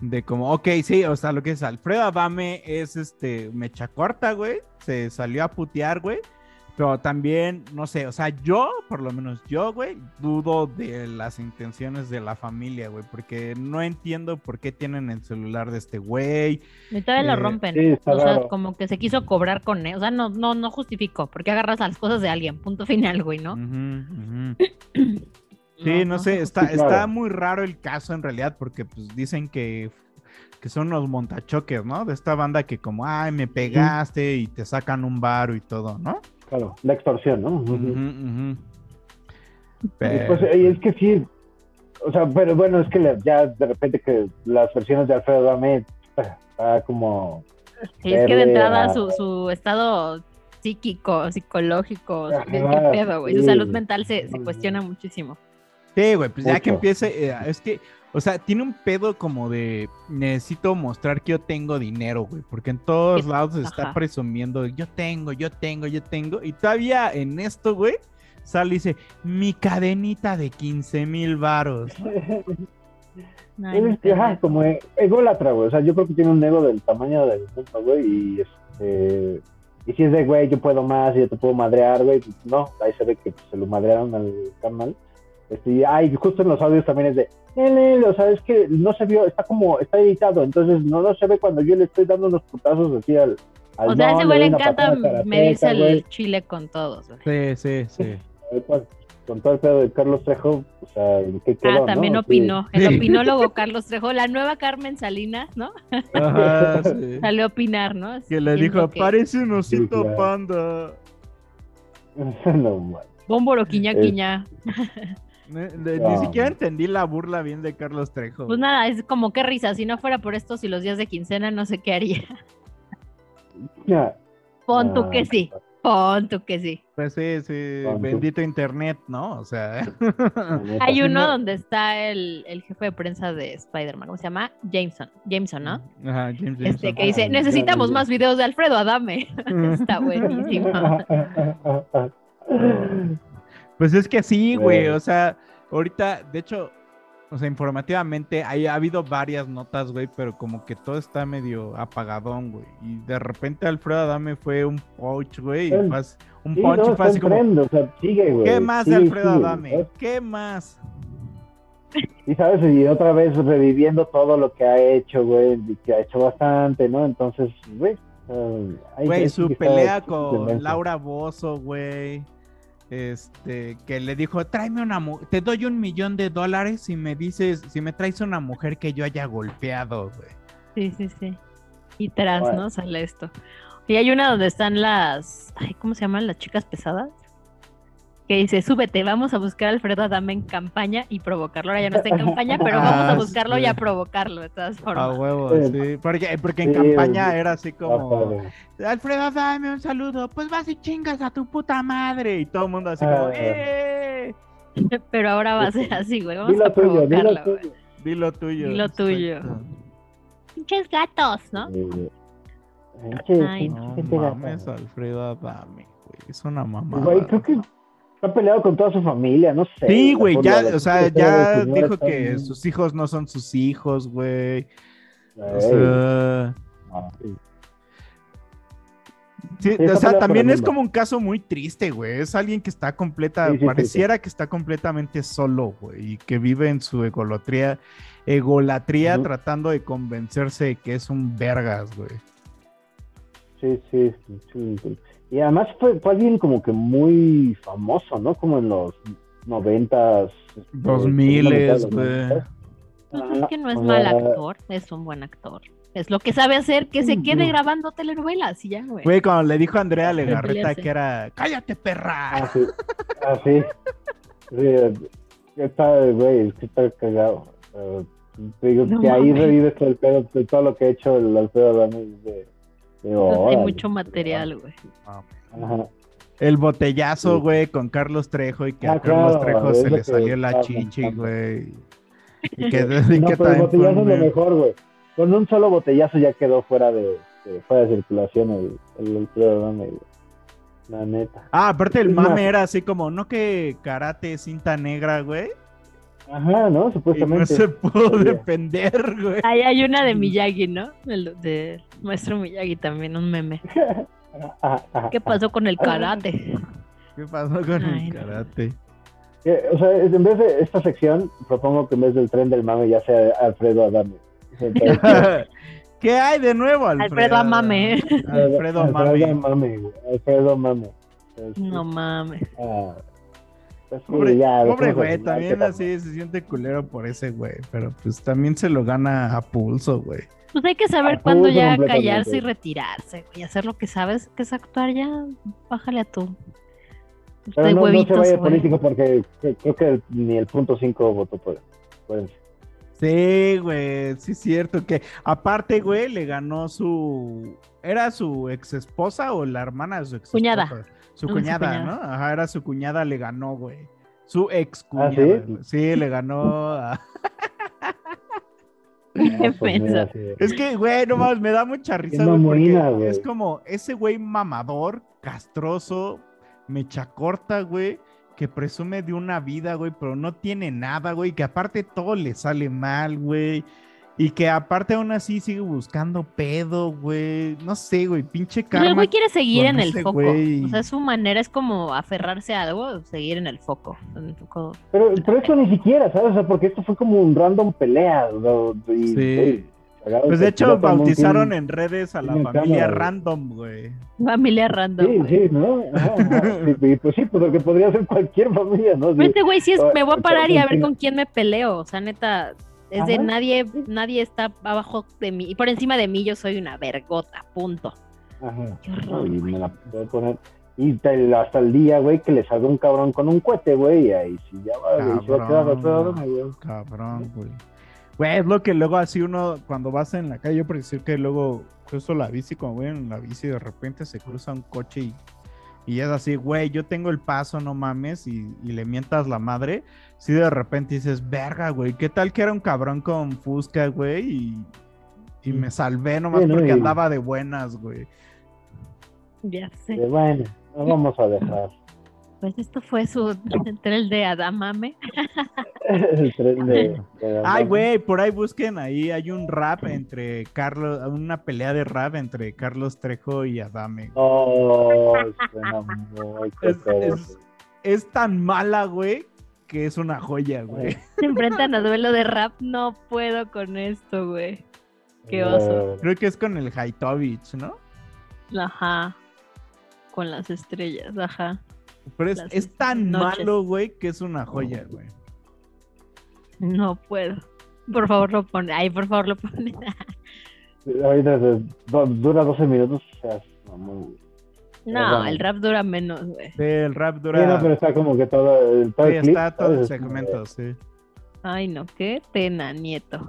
De como, ok, sí, o sea, lo que es Alfredo Adame es este mecha corta, güey. Se salió a putear, güey. Pero también, no sé, o sea, yo, por lo menos yo, güey, dudo de las intenciones de la familia, güey. Porque no entiendo por qué tienen el celular de este güey. Y todavía Eh, lo rompen. sí, o sea, raro. como que se quiso cobrar con él. O sea, no, no, no justifico. Porque agarras las cosas de alguien. Punto final, güey, ¿no? Sí, no, sé, está, Sí, claro. está muy raro el caso en realidad porque pues dicen que, que son los montachoques, ¿no? De esta banda que como, ay, me pegaste y te sacan un varo y todo, ¿no? Claro, la extorsión, ¿no? Pues, eh, es que sí, o sea, pero bueno, es que ya de repente que las versiones de Alfredo Dame está como... Sí, es que de entrada a- su, su estado psíquico, psicológico, su- qué, pedo, güey. Su salud mental se, se cuestiona muchísimo. Sí, güey, pues ya que empiece, eh, es que, o sea, tiene un pedo como de necesito mostrar que yo tengo dinero, güey, porque en todos lados se está ajá. presumiendo, yo tengo, yo tengo, yo tengo, y todavía en esto, güey, sale y dice, mi cadenita de 15 mil varos. ¿no? Es que, ajá, como ególatra, güey. O sea, yo creo que tiene un ego del tamaño del mundo, güey. Y este. Y si es de, güey, yo puedo más y yo te puedo madrear, güey. pues, no, ahí se ve que pues, se lo madrearon al canal. Este, y, ay, justo en los audios también es de, nene, o sea, es que no se vio, está como, está editado, entonces no, no se ve cuando yo le estoy dando unos putazos así al. al O sea, don, ese güey le encanta medirse el chile con todos, güey. Sí, sí, sí. Cual. Con todo el pedo de Carlos Trejo, o sea, ¿en qué quedó? Ah, también no? opinó. Sí. El opinólogo Carlos Trejo, la nueva Carmen Salinas, ¿no? Ajá, sí. Salió a opinar, ¿no? Que le dijo, que parece un osito panda. No, man. Bómboro quiña Es- quiña. Ni siquiera entendí la burla bien de Carlos Trejo. Pues nada, es como qué risa. Si no fuera por estos y los días de quincena, no sé qué haría. Pon tú Ah, que sí. Pon tú que sí. Pues sí, sí, bendito internet, ¿no? O sea. Hay uno no- donde está el, el jefe de prensa de Spider-Man, ¿cómo se llama? Jameson. Jameson, ¿no? Ajá, James Este Jameson. que dice, Ah, necesitamos más videos de Alfredo Adame. está buenísimo. Pues es que sí, güey, o sea, ahorita, de hecho, o sea, informativamente hay, ha habido varias notas, güey, pero como que todo está medio apagadón, güey. Y de repente Alfredo Adame fue un punch, güey, Sí. un punch no, fue así como, trend, o sea, sigue, güey. ¿qué más de sigue, Alfredo sigue, Adame? ¿Qué más? Y sabes, y otra vez reviviendo todo lo que ha hecho, güey, y que ha hecho bastante, ¿no? Entonces, güey. hay Güey, su pelea con. Laura Bozo, güey. Este, que le dijo, tráeme una mujer, te doy un millón de dólares si me dices, si me traes una mujer que yo haya golpeado, güey. Sí, sí, sí. Y trans, Bueno. ¿no? Sale esto. Y hay una donde están las. Ay, ¿Cómo se llaman? Las chicas pesadas. Que dice, súbete, vamos a buscar a Alfredo Adame en campaña y provocarlo. Ahora ya no está en campaña, pero vamos Ah, a buscarlo y a provocarlo de todas A formas. huevo, Sí. Porque, porque en Sí, campaña era así como. Alfredo, dame un saludo, pues vas y chingas a tu puta madre. Y todo el mundo así como, Ah. ¡eh! Pero ahora va a ser así, güey. Vamos Dilo a tuyo, dilo provocarlo, güey. tuyo. Dilo tuyo. Dilo tuyo. Pinches gatos, ¿no? Ay, No mames, Alfredo Adame, güey. Es una mamada. Güey, creo que está peleado con toda su familia, no sé. Sí, güey, ya, o sea, ya dijo está que sus hijos no son sus hijos, güey. O sea, no, sí. o sea, también es como un caso muy triste, güey. Es alguien que está completa, Sí, pareciera que está completamente solo, güey, y que vive en su egolatría, egolatría tratando de convencerse de que es un vergas, güey. Sí, sí, sí, sí, sí. Y además fue, fue alguien como que muy famoso, ¿no? Como en los noventas. Dos miles, güey. Pues es que no es mal actor, es un buen actor. Es lo que sabe hacer, que se quede grabando telenovelas y ya, güey. Güey, cuando le dijo a Andrea Legarreta que era, cállate, perra. Ah, sí. Ah, sí. Sí, está, güey, es que está cagado. Eh, te digo No que ahí mames. revive todo el pedo, todo lo que ha hecho el Alfredo Adame. De, Hay mucho material, güey. Ajá. El botellazo, Sí. güey, con Carlos Trejo y que Ah, a Carlos claro, Trejo se le que salió la chichi, güey. Y que, y No, que pero el botellazo es lo mejor, güey. Con un solo botellazo ya quedó fuera de, de- fuera de circulación el, el Adame, güey. La neta. Ah, aparte el mame era así como, no que karate cinta negra, güey. Ajá, ¿no? Y no Supuestamente. se pudo Oye. defender, güey. Ahí hay una de Miyagi, ¿no? El de maestro Miyagi también, un meme. Ajá, ajá, ¿Qué pasó con el karate? ¿Qué pasó con Ay, el karate? Eh, O sea, en vez de esta sección, propongo que en vez del tren del mame ya sea Alfredo Adame. ¿Qué hay de nuevo, Alfredo? Alfredo Amame. Alfredo Alfredo Mame. Mame, güey, Alfredo Mame. Este, No mames. ah, pues sí, Pobre, ya, pobre dejemos güey, así, también ¿qué así se siente culero por ese güey, pero pues también se lo gana a pulso, güey. Pues hay que saber cuándo ya callarse y retirarse, güey. Hacer lo que sabes, que es actuar ya. Bájale a tú. Pero De no, no se huevitos, vaya de güey. político porque cre- creo que ni el punto 5 votó por. Sí, güey, sí es cierto que aparte, güey, le ganó su era su ex esposa o la hermana de su ex Cuñada. Su Ah, cuñada. ¿no? Ajá, era su cuñada, le ganó, güey. Su ex ¿Ah, cuñada. sí? güey. sí? le ganó a... Ah, pues mira, sí. Es que, güey, no mames, me da mucha risa, güey. es como ese güey mamador, castroso, mecha corta, güey, que presume de una vida, güey, pero no tiene nada, güey, que aparte todo le sale mal, güey, y que aparte aún así sigue buscando pedo, güey, no sé, güey, pinche Pero karma. el güey quiere seguir en el foco. güey. O sea, su manera es como aferrarse a algo, seguir en el foco. en el foco. Pero, pero esto ni siquiera, ¿sabes? O sea, porque esto fue como un random pelea. ¿no? Y, Sí. Pues de hecho bautizaron en redes a la familia cámara, random, güey. Familia random. Sí, güey. sí, ¿no? Ajá, ajá. Pues sí, pues porque podría ser cualquier familia, ¿no? Pero Sí. este güey sí es, me voy a parar y a ver con quién me peleo. O sea, neta, es de Ajá. nadie, nadie está abajo de mí. Y por encima de mí yo soy una vergota, punto. Ajá. Qué horror, Y güey. me la puedo poner. Y te- hasta el día, güey, que le salga un cabrón con un cohete, güey, y ahí sí ya va, güey, se va a quedar Cabrón. güey. Cabrón, güey. Güey, es lo que luego así uno, cuando vas en la calle, yo por decir que luego cruzo la bici, como voy en la bici, de repente se cruza un coche y, y es así, güey, yo tengo el paso, no mames, y, y le mientas la madre. Si de repente dices, verga, güey, ¿qué tal que era un cabrón con Fusca, güey? Y, y me salvé nomás Sí, ¿no? porque Y- andaba de buenas, güey. Ya sé. Y bueno, no vamos a dejar. Pues esto fue su tren de Adamame. el tren de. de- Ay, güey, por ahí busquen ahí, hay un rap entre Carlos, una pelea de rap entre Carlos Trejo y Adame. Suena muy Es, es- es tan mala, güey, que es una joya, güey. Se enfrentan a duelo de rap. No puedo con esto, güey. Qué oso. Creo que es con el Haitovich, ¿no? Ajá. Con las estrellas, ajá. Pero es, es tan noches. malo, güey, que es una joya, güey. No puedo. Por favor, lo pone. Ay, por favor, lo pone. Ahorita dura 12 minutos, o sea, muy... No, el rap dura menos, güey. Sí, el rap Sí, dura. no, pero está como que todo, el- todo Sí, el clip, está todo el segmento, sí. Ay, no, qué pena, nieto.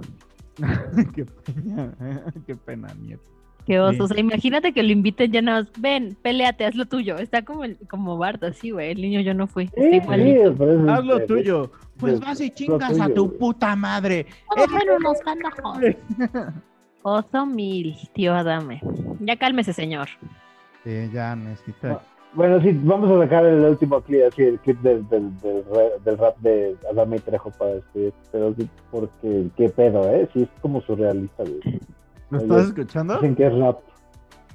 qué pena, qué pena, nieto. Qué oso. Sí. O sea, imagínate que lo inviten ya nada más. Ven, peleate, haz lo tuyo. Está como, el- como Bart, así, güey. El niño yo no fui. Está Sí, igualito. sí, por eso- Haz lo tuyo. Pues es- vas y chingas a tu puta madre. Son unos. Oso mil, tío Adame. Ya cálmese, señor. Sí, ya necesita. Bueno, sí, vamos a sacar el último clip, así, el clip del, del, del rap de Adame y Trejo para despedir, pero sí, porque qué pedo, ¿eh? Sí, es como surrealista, güey. ¿Lo Oye, estás escuchando? Dicen que es rap.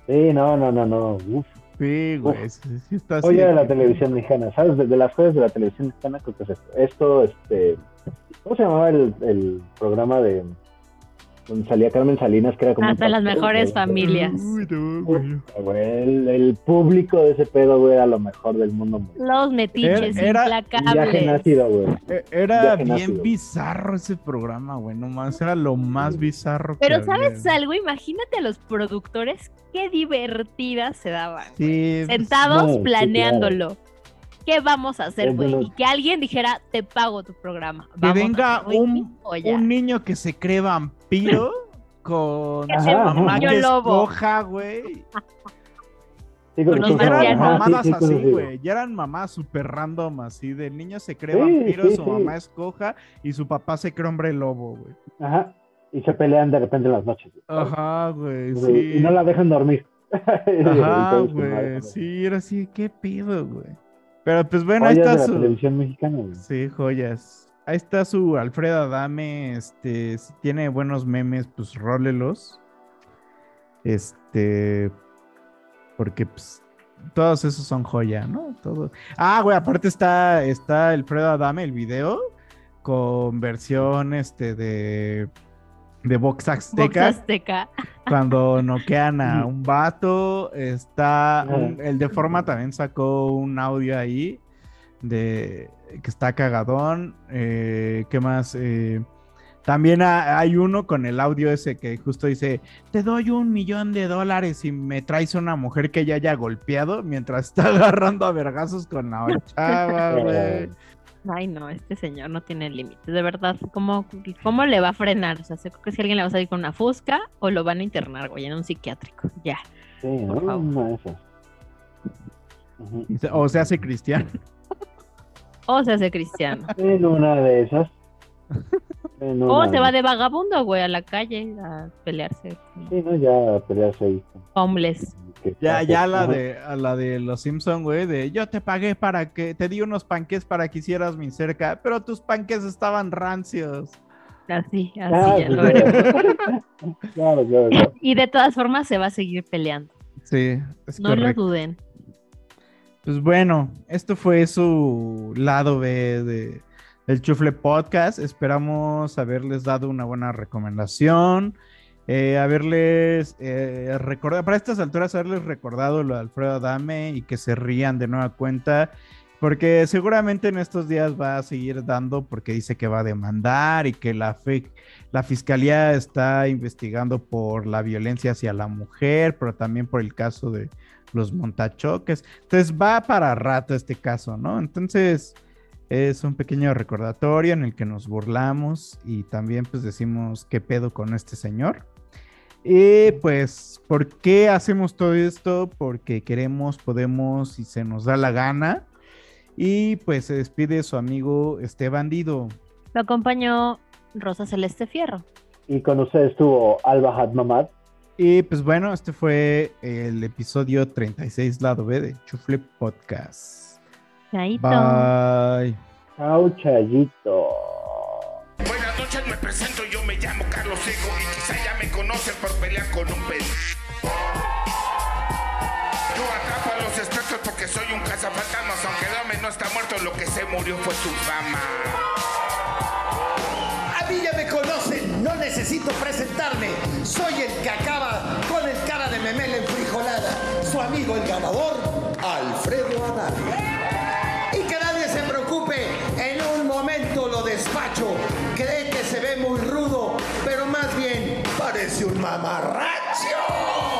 Sí, no, no, no, no, uf. Sí, güey. Sí, sí está así. Oye, de la televisión mexicana, ¿sabes? De, de las cosas de la televisión mexicana, creo que es esto. Esto, este. ¿Cómo se llamaba el, el programa de. Donde salía Carmen Salinas, que era como. un Hasta las mejores familias. Uy, no, güey. El, el público de ese pedo, güey, era lo mejor del mundo. güey. Los metiches Era- viaje implacables. güey. E- Era Viaje bien bizarro ese programa, güey. Nomás era lo más bizarro que Pero había. ¿sabes algo? Imagínate a los productores qué divertidas se daban. Sí, Sentados no, sí, planeándolo. ¿Qué vamos a hacer, de güey? Y que alguien dijera, te pago tu programa. Vamos a venga hacerlo". Y un, un niño que se cree vampiro con su sea un mamá que lobo. escoja, güey. Sí, Con con eran ajá, sí, mamadas sí, así, güey. Ya eran mamás super random así. De niño se cree Sí, vampiro, sí, su sí. mamá escoja y su papá se cree hombre lobo, güey. Ajá. Y se pelean de repente en las noches. Ajá, güey, Sí. Y no la dejan dormir. Ajá, pues, güey. Sí, era así, qué pido, güey. Pero pues bueno, ahí está de la su. televisión mexicana, güey. Sí, joyas. Ahí está su Alfredo Adame. Este, si tiene buenos memes, pues rólelos. Este. Porque, pues. Todos esos son joya, ¿no? Todo. Ah, güey, aparte está, está Alfredo Adame, el video. Con versión este de. De Vox Box Azteca Azteca. cuando noquean a un vato, está un- el de forma también sacó un audio ahí de que está cagadón. eh, ¿Qué más? Eh, también ha- hay uno con el audio ese que justo dice: Te doy un millón de dólares si me traes una mujer que ya haya golpeado mientras está agarrando a vergazos con la chava, güey. Ay, no, este señor no tiene límites. De verdad, ¿cómo, ¿cómo le va a frenar? O sea, sé que si alguien le va a salir con una fusca o lo van a internar, güey, en un psiquiátrico. Ya. Y O se hace cristiano. O se hace cristiano. En una de esas. En O se de- va de vagabundo, güey, a la calle a pelearse. Sí, no, ya pelearse ahí. Homeless. Ya, ya la de, a la de los Simpson, güey, de yo te pagué para que, te di unos panques para que hicieras mi cerca, pero tus panques estaban rancios. Así, así Ah, ya sí, lo veremos. Claro, claro, claro. Y de todas formas se va a seguir peleando. Sí, es No correcto. lo duden. Pues bueno, esto fue su lado B de, del Chufle Podcast. Esperamos haberles dado una buena recomendación. eh, haberles eh, recordado, para estas alturas, haberles recordado lo de Alfredo Adame y que se rían de nueva cuenta. Porque seguramente en estos días va a seguir dando porque dice que va a demandar y que la, fe- la fiscalía está investigando por la violencia hacia la mujer, pero también por el caso de los montachoques. Entonces va para rato este caso, ¿no? Entonces es un pequeño recordatorio en el que nos burlamos y también pues decimos qué pedo con este señor. Y pues, ¿por qué hacemos todo esto? Porque queremos, podemos y se nos da la gana. Y pues se despide su amigo este bandido. Lo acompañó Rosa Celeste Fierro. Y con ustedes estuvo Alba Hadmamad. Y pues bueno, este fue el episodio 36 lado B de Chufle Podcast. Chaito. Bye. Chao, Chayito. Buenas noches, me presento, yo me llamo Carlos Seco y quizá ya me conocen por pelear con un pez. Yo atrapo a los espectros porque soy un cazafantasmas, aunque Dame no está muerto, lo que se murió fue su fama. necesito presentarme. Soy el que acaba con el cara de memela enfrijolada. Su amigo el ganador, Alfredo Adán. Y que nadie se preocupe, en un momento lo despacho. Cree que se ve muy rudo, pero más bien parece un mamarracho.